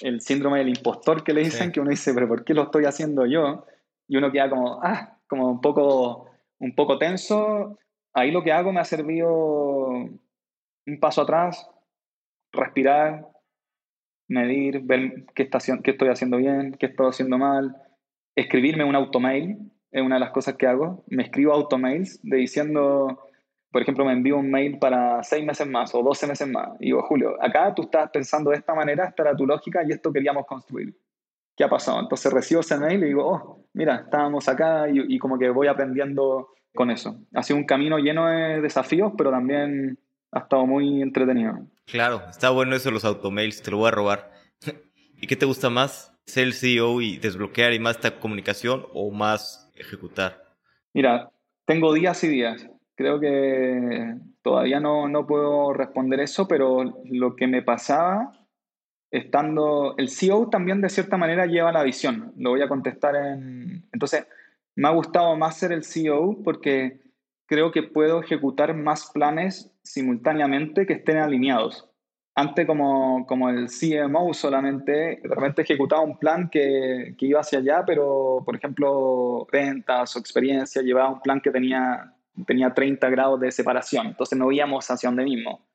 el síndrome del impostor que le dicen, sí. que uno dice, pero ¿por qué lo estoy haciendo yo? Y uno queda como, ah, como un poco, un poco tenso. Ahí lo que hago me ha servido un paso atrás, respirar, medir, ver qué, está, qué estoy haciendo bien, qué estoy haciendo mal, escribirme un automail, es una de las cosas que hago. Me escribo automails de diciendo, por ejemplo, me envío un mail para seis meses más o doce meses más. Y digo, Julio, acá tú estás pensando de esta manera, esta era tu lógica y esto queríamos construir. ¿Qué ha pasado? Entonces recibo ese mail y digo, oh, mira, estábamos acá y, y como que voy aprendiendo con eso. Ha sido un camino lleno de desafíos, pero también ha estado muy entretenido. Claro, está bueno eso los automails, te lo voy a robar. ¿Y qué te gusta más? ¿Ser el CEO y desbloquear y más esta comunicación o más ejecutar? Mira, tengo días y días. Creo que todavía no, no puedo responder eso, pero lo que me pasaba estando... El CEO también de cierta manera lleva la visión. Lo voy a contestar en... Entonces, me ha gustado más ser el CEO porque creo que puedo ejecutar más planes simultáneamente que estén alineados. Antes como, como el CMO solamente, de repente ejecutaba un plan que, que, iba hacia allá, pero por ejemplo ventas o experiencia llevaba un plan que tenía, tenía 30 grados de separación, entonces no íbamos hacia donde mismo.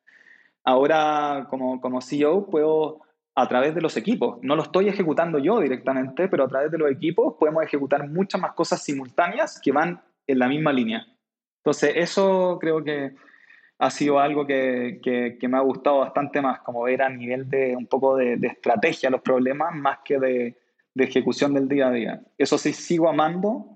Ahora como, como CEO puedo a través de los equipos, no lo estoy ejecutando yo directamente, pero a través de los equipos podemos ejecutar muchas más cosas simultáneas que van en la misma línea. Entonces eso creo que ha sido algo que, que, que, me ha gustado bastante más, como ver a nivel de un poco de, de estrategia los problemas más que de, de, ejecución del día a día. Eso sí, sigo amando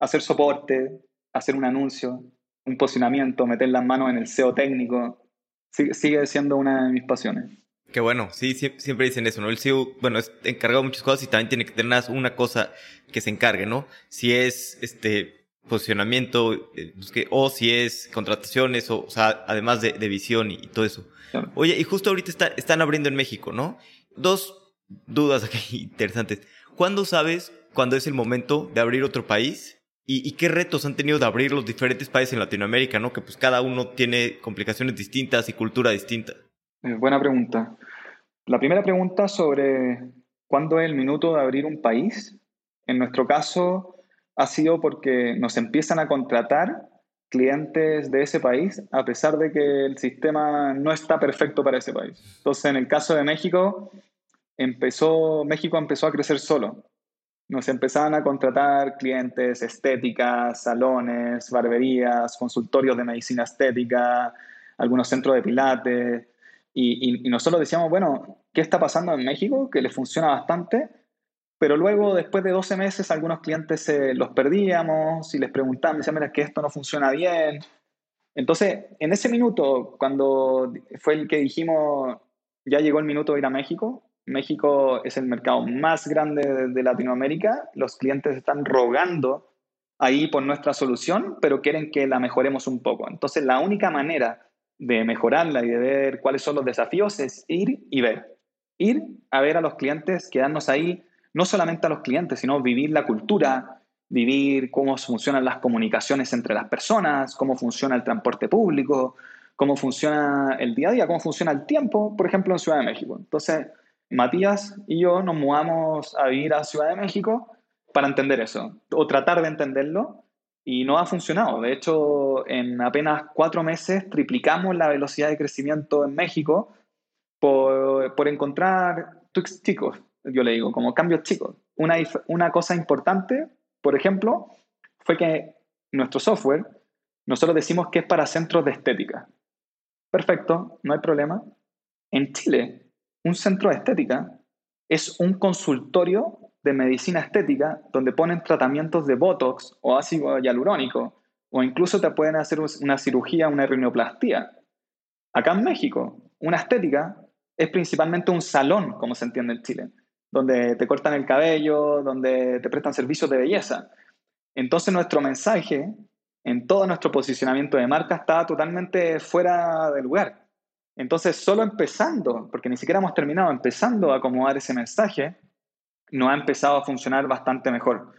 hacer soporte, hacer un anuncio, un posicionamiento, meter las manos en el SEO técnico. Sigue, siendo una de mis pasiones. Qué bueno, sí, siempre dicen eso, ¿no? El SEO, bueno, es encargado de muchas cosas y también tiene que tener una cosa que se encargue, ¿no? Si es, este, posicionamiento, eh, o si es contrataciones, o, o sea, además de, de visión y, y, todo eso. Claro. Oye, y justo ahorita está, están abriendo en México, ¿no? Dos dudas aquí interesantes. ¿Cuándo sabes cuándo es el momento de abrir otro país? ¿Y, ¿Y, qué retos han tenido de abrir los diferentes países en Latinoamérica, ¿no? Que pues cada uno tiene complicaciones distintas y cultura distinta. Eh, buena pregunta. La primera pregunta sobre cuándo es el minuto de abrir un país. En nuestro caso, ha sido porque nos empiezan a contratar clientes de ese país, a pesar de que el sistema no está perfecto para ese país. Entonces, en el caso de México, empezó, México empezó a crecer solo. Nos empezaban a contratar clientes, estéticas, salones, barberías, consultorios de medicina estética, algunos centros de pilates. Y, y, nosotros decíamos, bueno, ¿qué está pasando en México? Que le funciona bastante. Pero luego, después de 12 meses, algunos clientes los perdíamos y les preguntábamos, decían, mira, que esto no funciona bien. Entonces, en ese minuto, cuando fue el que dijimos, ya llegó el minuto de ir a México, México es el mercado más grande de, Latinoamérica. Los clientes están rogando ahí por nuestra solución, pero quieren que la mejoremos un poco. Entonces, la única manera de mejorarla y de ver cuáles son los desafíos es ir y ver. Ir a ver a los clientes, quedarnos ahí, no solamente a los clientes, sino vivir la cultura, vivir cómo funcionan las comunicaciones entre las personas, cómo funciona el transporte público, cómo funciona el día a día, cómo funciona el tiempo, por ejemplo, en Ciudad de México. Entonces, Matías y yo nos mudamos a vivir a Ciudad de México para entender eso, o tratar de entenderlo, y no ha funcionado. De hecho, en apenas cuatro meses triplicamos la velocidad de crecimiento en México por, por encontrar tweaks chicos, yo le digo, como cambios chicos. Una, una cosa importante, por ejemplo, fue que nuestro software, nosotros decimos que es para centros de estética. Perfecto, no hay problema. En Chile, un centro de estética es un consultorio de medicina estética donde ponen tratamientos de Botox o ácido hialurónico o incluso te pueden hacer una cirugía, una rinoplastia. Acá en México, una estética es principalmente un salón, como se entiende en Chile, donde te cortan el cabello, donde te prestan servicios de belleza. Entonces nuestro mensaje en todo nuestro posicionamiento de marca está totalmente fuera de lugar. Entonces, solo empezando, porque ni siquiera hemos terminado, empezando a acomodar ese mensaje, no ha empezado a funcionar bastante mejor.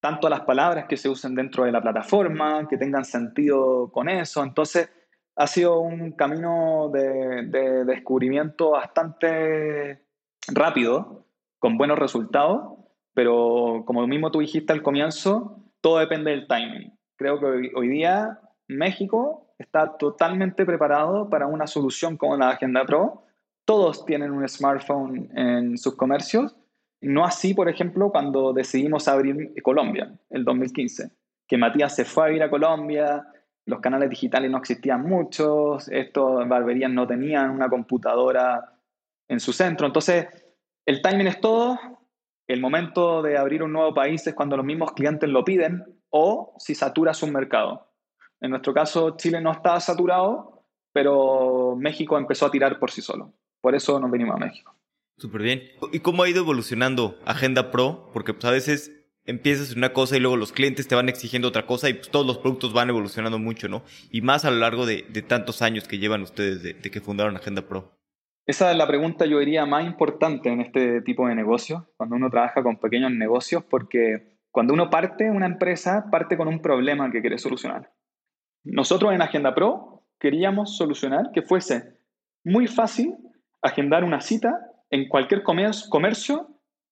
Tanto las palabras que se usen dentro de la plataforma, que tengan sentido con eso. Entonces, ha sido un camino de, de descubrimiento bastante rápido, con buenos resultados, pero como mismo tú dijiste al comienzo, todo depende del timing. Creo que hoy, hoy día México está totalmente preparado para una solución como la Agenda Pro. Todos tienen un smartphone en sus comercios. No así, por ejemplo, cuando decidimos abrir Colombia, el 2015, que Matías se fue a ir a Colombia, los canales digitales no existían muchos, estos barberías no tenían una computadora en su centro. Entonces, el timing es todo. El momento de abrir un nuevo país es cuando los mismos clientes lo piden o si saturas un mercado. En nuestro caso, Chile no estaba saturado, pero México empezó a tirar por sí solo. Por eso nos venimos a México. Súper bien. ¿Y cómo ha ido evolucionando Agenda Pro? Porque pues, a veces empiezas una cosa y luego los clientes te van exigiendo otra cosa y pues, todos los productos van evolucionando mucho, ¿no? Y más a lo largo de, tantos años que llevan ustedes de, de, que fundaron Agenda Pro. Esa es la pregunta, yo diría, más importante en este tipo de negocios, cuando uno trabaja con pequeños negocios, porque cuando uno parte una empresa, parte con un problema que quiere solucionar. Nosotros en Agenda Pro queríamos solucionar que fuese muy fácil agendar una cita en cualquier comercio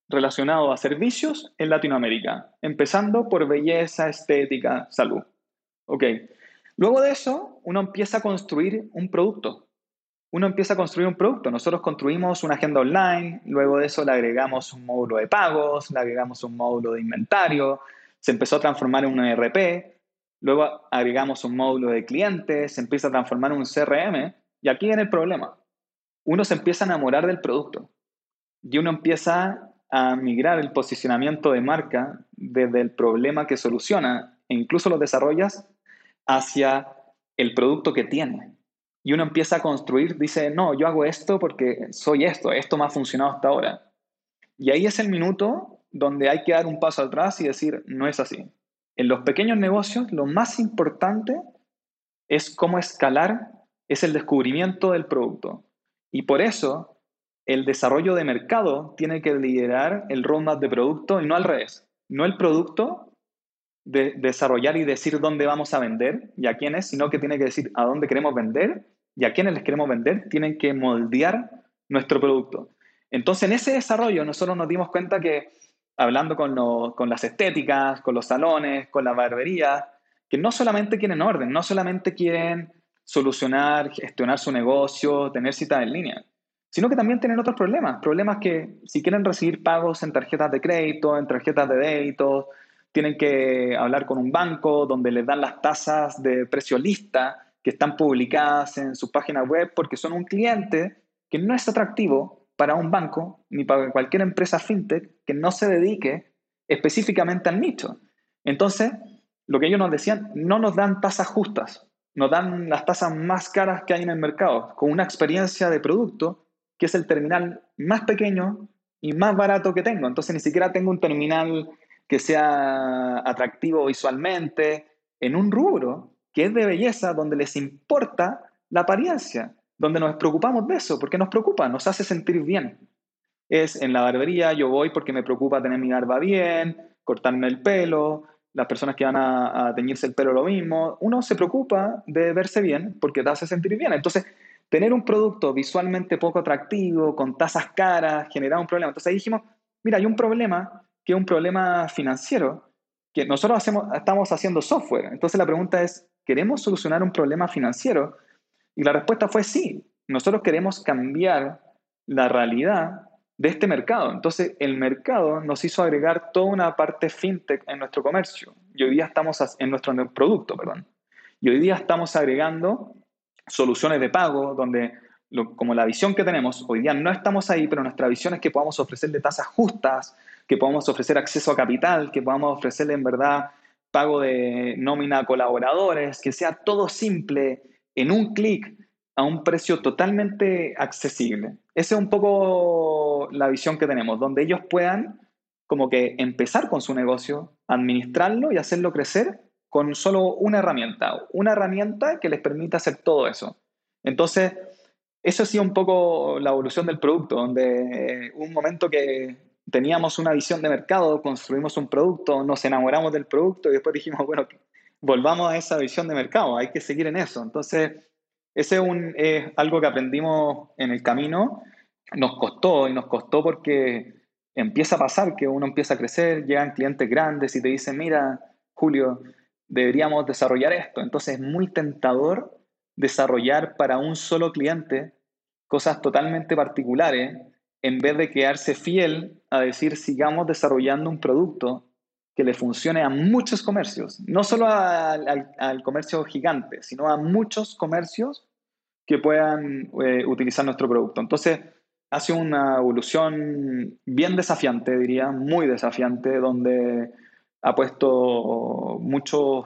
relacionado a servicios en Latinoamérica, empezando por belleza, estética, salud. Ok. Luego de eso, uno empieza a construir un producto. Uno empieza a construir un producto. Nosotros construimos una agenda online, luego de eso le agregamos un módulo de pagos, le agregamos un módulo de inventario, se empezó a transformar en un ERP, Luego agregamos un módulo de clientes, se empieza a transformar en un CRM y aquí viene el problema. Uno se empieza a enamorar del producto y uno empieza a migrar el posicionamiento de marca desde el problema que soluciona e incluso lo desarrollas hacia el producto que tiene. Y uno empieza a construir, dice, no, yo hago esto porque soy esto, esto me ha funcionado hasta ahora. Y ahí es el minuto donde hay que dar un paso atrás y decir, no es así. En los pequeños negocios, lo más importante es cómo escalar, es el descubrimiento del producto. Y por eso, el desarrollo de mercado tiene que liderar el roadmap de producto y no al revés. No el producto de desarrollar y decir dónde vamos a vender y a quiénes, sino que tiene que decir a dónde queremos vender y a quiénes les queremos vender, tienen que moldear nuestro producto. Entonces, en ese desarrollo nosotros nos dimos cuenta que hablando con, las estéticas, con los salones, con la barbería, que no solamente quieren orden, no solamente quieren solucionar, gestionar su negocio, tener citas en línea, sino que también tienen otros problemas. Problemas que si quieren recibir pagos en tarjetas de crédito, en tarjetas de débito, tienen que hablar con un banco donde les dan las tasas de precio lista que están publicadas en su página web porque son un cliente que no es atractivo para un banco ni para cualquier empresa fintech que no se dedique específicamente al nicho. Entonces, lo que ellos nos decían, no nos dan tasas justas, nos dan las tasas más caras que hay en el mercado, con una experiencia de producto que es el terminal más pequeño y más barato que tengo. Entonces, ni siquiera tengo un terminal que sea atractivo visualmente en un rubro que es de belleza, donde les importa la apariencia, donde nos preocupamos de eso, porque nos preocupa, nos hace sentir bien. Es en la barbería, yo voy porque me preocupa tener mi barba bien, cortarme el pelo, las personas que van a, teñirse el pelo lo mismo. Uno se preocupa de verse bien porque te hace sentir bien. Entonces, tener un producto visualmente poco atractivo, con tasas caras, genera un problema. Entonces ahí dijimos, mira, hay un problema que es un problema financiero, que nosotros hacemos, estamos haciendo software. Entonces la pregunta es, ¿queremos solucionar un problema financiero? Y la respuesta fue sí. Nosotros queremos cambiar la realidad de este mercado. Entonces, el mercado nos hizo agregar toda una parte fintech en nuestro comercio. Y hoy día estamos en nuestro producto, perdón. Y hoy día estamos agregando soluciones de pago donde, como la visión que tenemos, hoy día no estamos ahí, pero nuestra visión es que podamos ofrecerle tasas justas, que podamos ofrecer acceso a capital, que podamos ofrecerle en verdad pago de nómina a colaboradores, que sea todo simple, en un clic, a un precio totalmente accesible. Esa es un poco la visión que tenemos, donde ellos puedan como que empezar con su negocio, administrarlo y hacerlo crecer con solo una herramienta, una herramienta que les permita hacer todo eso. Entonces, eso ha sido un poco la evolución del producto, donde un momento que teníamos una visión de mercado, construimos un producto, nos enamoramos del producto y después dijimos, bueno, volvamos a esa visión de mercado, hay que seguir en eso. Entonces, ese es, algo que aprendimos en el camino. Nos costó y nos costó porque empieza a pasar que uno empieza a crecer, llegan clientes grandes y te dicen, mira, Julio, deberíamos desarrollar esto. Entonces es muy tentador desarrollar para un solo cliente cosas totalmente particulares en vez de quedarse fiel a decir sigamos desarrollando un producto que le funcione a muchos comercios, no solo al, comercio gigante, sino a muchos comercios que puedan eh, utilizar nuestro producto. Entonces, hace una evolución bien desafiante, diría, muy desafiante, donde ha puesto muchos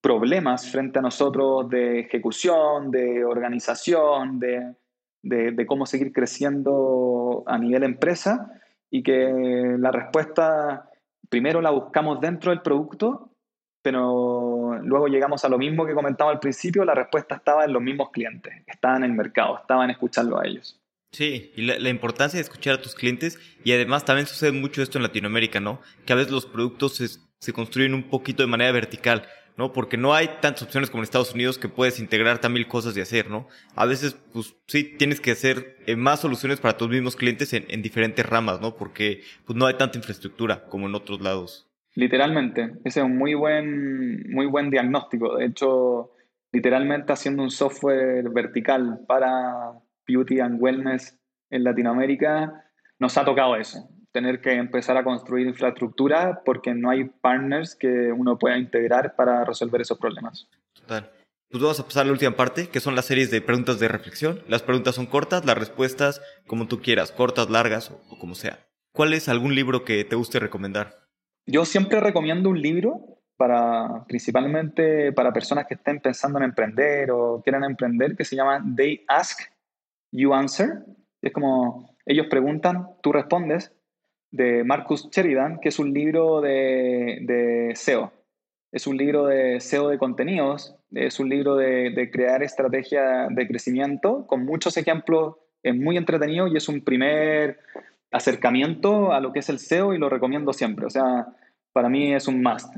problemas frente a nosotros de ejecución, de organización, de cómo seguir creciendo a nivel empresa y que la respuesta primero la buscamos dentro del producto, pero luego llegamos a lo mismo que comentaba al principio, la respuesta estaba en los mismos clientes, estaban en el mercado, estaban escuchando a ellos. Sí, y la, importancia de escuchar a tus clientes y además también sucede mucho esto en Latinoamérica, ¿no? Que a veces los productos se, construyen un poquito de manera vertical. ¿no? Porque no hay tantas opciones como en Estados Unidos que puedes integrar tan mil cosas y hacer, ¿no? A veces, pues sí, tienes que hacer eh, más soluciones para tus mismos clientes en, diferentes ramas, ¿no? Porque pues no hay tanta infraestructura como en otros lados. Literalmente, ese es un muy buen, muy buen diagnóstico. De hecho, literalmente haciendo un software vertical para beauty and wellness en Latinoamérica, nos ha tocado eso tener que empezar a construir infraestructura porque no hay partners que uno pueda integrar para resolver esos problemas. Total. Pues vamos a pasar a la última parte, que son las series de preguntas de reflexión. Las preguntas son cortas, las respuestas como tú quieras, cortas, largas o, como sea. ¿Cuál es algún libro que te guste recomendar? Yo siempre recomiendo un libro para principalmente para personas que estén pensando en emprender o quieran emprender que se llama They Ask, You Answer. Es como ellos preguntan, tú respondes de Marcus Sheridan, que es un libro de, SEO. Es un libro de SEO de contenidos, es un libro de, crear estrategia de crecimiento con muchos ejemplos, es muy entretenido y es un primer acercamiento a lo que es el SEO y lo recomiendo siempre. O sea, para mí es un must.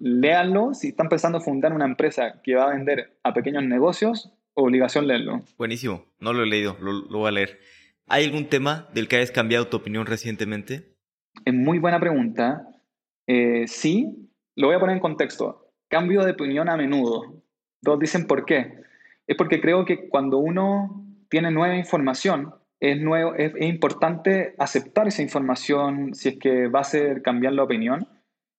léanlo si están pensando fundar una empresa que va a vender a pequeños negocios, obligación leerlo. Buenísimo, no lo he leído, lo, lo voy a leer. ¿Hay algún tema del que hayas cambiado tu opinión recientemente? Es muy buena pregunta. Eh, sí, lo voy a poner en contexto. cambio de opinión a menudo. Todos dicen por qué. Es porque creo que cuando uno tiene nueva información, es, nuevo, es, importante aceptar esa información si es que va a hacer cambiar la opinión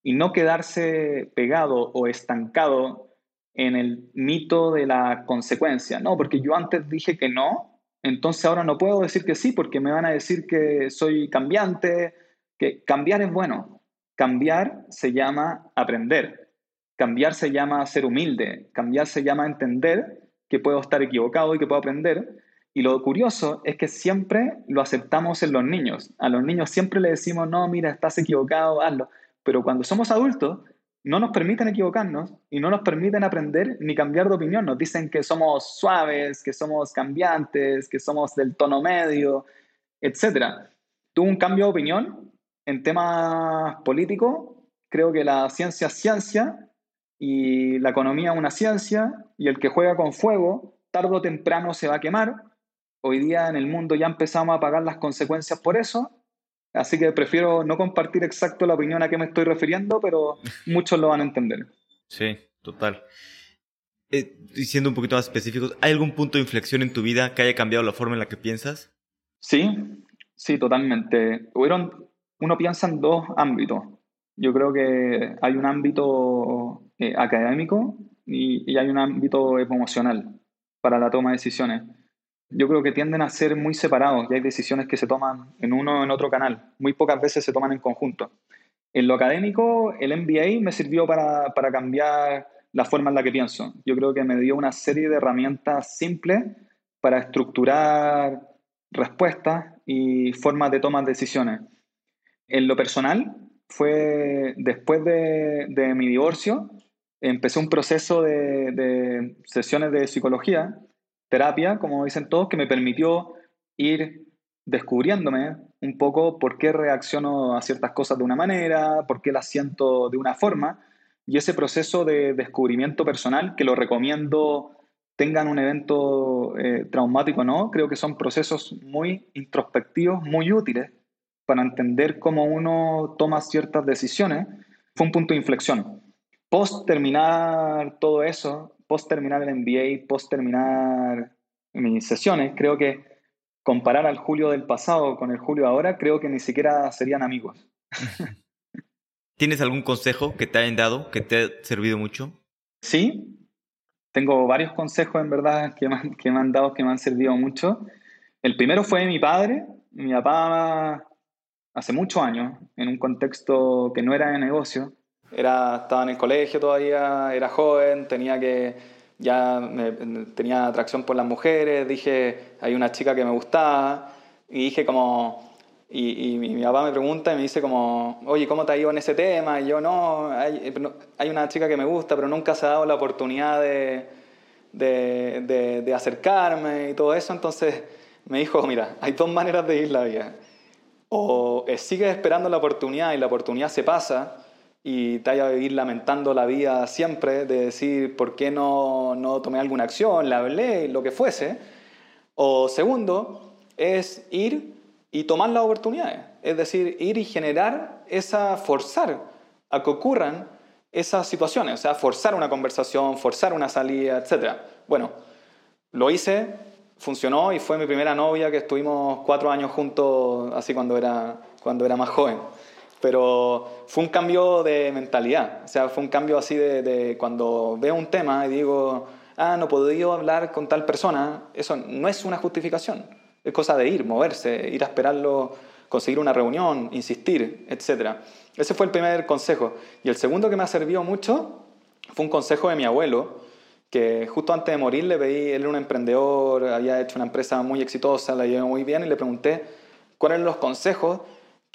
y no quedarse pegado o estancado en el mito de la consecuencia. No, porque yo antes dije que no, entonces ahora no puedo decir que sí porque me van a decir que soy cambiante, que cambiar es bueno. Cambiar se llama aprender. Cambiar se llama ser humilde. Cambiar se llama entender que puedo estar equivocado y que puedo aprender. Y lo curioso es que siempre lo aceptamos en los niños. A los niños siempre le decimos, no, mira, estás equivocado, hazlo. Pero cuando somos adultos, no nos permiten equivocarnos y no nos permiten aprender ni cambiar de opinión. Nos dicen que somos suaves, que somos cambiantes, que somos del tono medio, etc. Tuve un cambio de opinión en temas políticos. Creo que la ciencia es ciencia y la economía es una ciencia y el que juega con fuego, tarde o temprano se va a quemar. Hoy día en el mundo ya empezamos a pagar las consecuencias por eso Así que prefiero no compartir exacto la opinión a qué me estoy refiriendo, pero muchos lo van a entender. Sí, total. Eh, siendo un poquito más específicos, ¿hay algún punto de inflexión en tu vida que haya cambiado la forma en la que piensas? Sí, sí, totalmente. Hubieron, uno piensa en dos ámbitos. Yo creo que hay un ámbito eh, académico y, y hay un ámbito emocional para la toma de decisiones yo creo que tienden a ser muy separados y hay decisiones que se toman en uno o en otro canal. Muy pocas veces se toman en conjunto. En lo académico, el MBA me sirvió para, para cambiar la forma en la que pienso. Yo creo que me dio una serie de herramientas simples para estructurar respuestas y formas de tomar decisiones. En lo personal, fue después de, de mi divorcio, empecé un proceso de, de sesiones de psicología terapia, como dicen todos, que me permitió ir descubriéndome un poco por qué reacciono a ciertas cosas de una manera, por qué las siento de una forma. Y ese proceso de descubrimiento personal, que lo recomiendo tengan un evento eh, traumático o no, creo que son procesos muy introspectivos, muy útiles para entender cómo uno toma ciertas decisiones. Fue un punto de inflexión. Post terminar todo eso, post terminar el MBA, post terminar mis sesiones, creo que comparar al Julio del pasado con el Julio ahora, creo que ni siquiera serían amigos. ¿Tienes algún consejo que te hayan dado que te ha servido mucho? Sí, tengo varios consejos en verdad que me, que me han dado que me han servido mucho. El primero fue mi padre, mi papá hace muchos años, en un contexto que no era de negocio, era, estaba en el colegio todavía, era joven, tenía que, ya tenía atracción por las mujeres, dije, hay una chica que me gustaba, y dije como, y, mi, papá me pregunta y me dice como, oye, ¿cómo te ha ido en ese tema? Y yo, no, hay, hay una chica que me gusta, pero nunca se ha dado la oportunidad de, de, de, acercarme y todo eso, entonces me dijo, mira, hay dos maneras de ir la vida. O sigues esperando la oportunidad y la oportunidad se pasa, y te vaya a vivir lamentando la vida siempre de decir por qué no, no tomé alguna acción, la hablé, lo que fuese. O segundo, es ir y tomar las oportunidades. Es decir, ir y generar esa, forzar a que ocurran esas situaciones. O sea, forzar una conversación, forzar una salida, etc. Bueno, lo hice, funcionó y fue mi primera novia que estuvimos cuatro años juntos, así cuando era, cuando era más joven pero fue un cambio de mentalidad, o sea, fue un cambio así de, cuando veo un tema y digo, ah, no puedo hablar con tal persona, eso no es una justificación, es cosa de ir, moverse, ir a esperarlo, conseguir una reunión, insistir, etc. Ese fue el primer consejo. Y el segundo que me ha servido mucho fue un consejo de mi abuelo, que justo antes de morir le pedí, él era un emprendedor, había hecho una empresa muy exitosa, la llevó muy bien, y le pregunté cuáles eran los consejos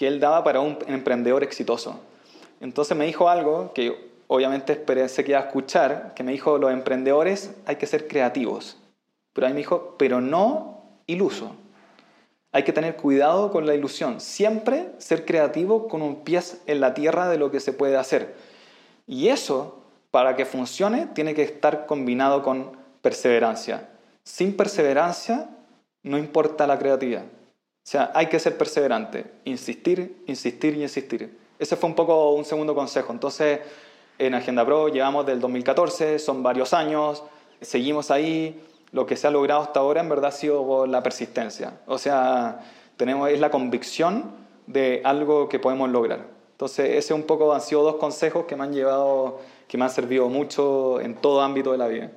que él daba para un emprendedor exitoso. Entonces me dijo algo que obviamente se que a escuchar, que me dijo, los emprendedores hay que ser creativos. Pero ahí me dijo, pero no iluso. Hay que tener cuidado con la ilusión. Siempre ser creativo con un pie en la tierra de lo que se puede hacer. Y eso, para que funcione, tiene que estar combinado con perseverancia. Sin perseverancia, no importa la creatividad. O sea, hay que ser perseverante, insistir, insistir y insistir. Ese fue un poco un segundo consejo. Entonces, en Agenda Pro llevamos del 2014, son varios años, seguimos ahí. Lo que se ha logrado hasta ahora en verdad ha sido por la persistencia. O sea, tenemos, es la convicción de algo que podemos lograr. Entonces, ese un poco han sido dos consejos que me han llevado, que me han servido mucho en todo ámbito de la vida.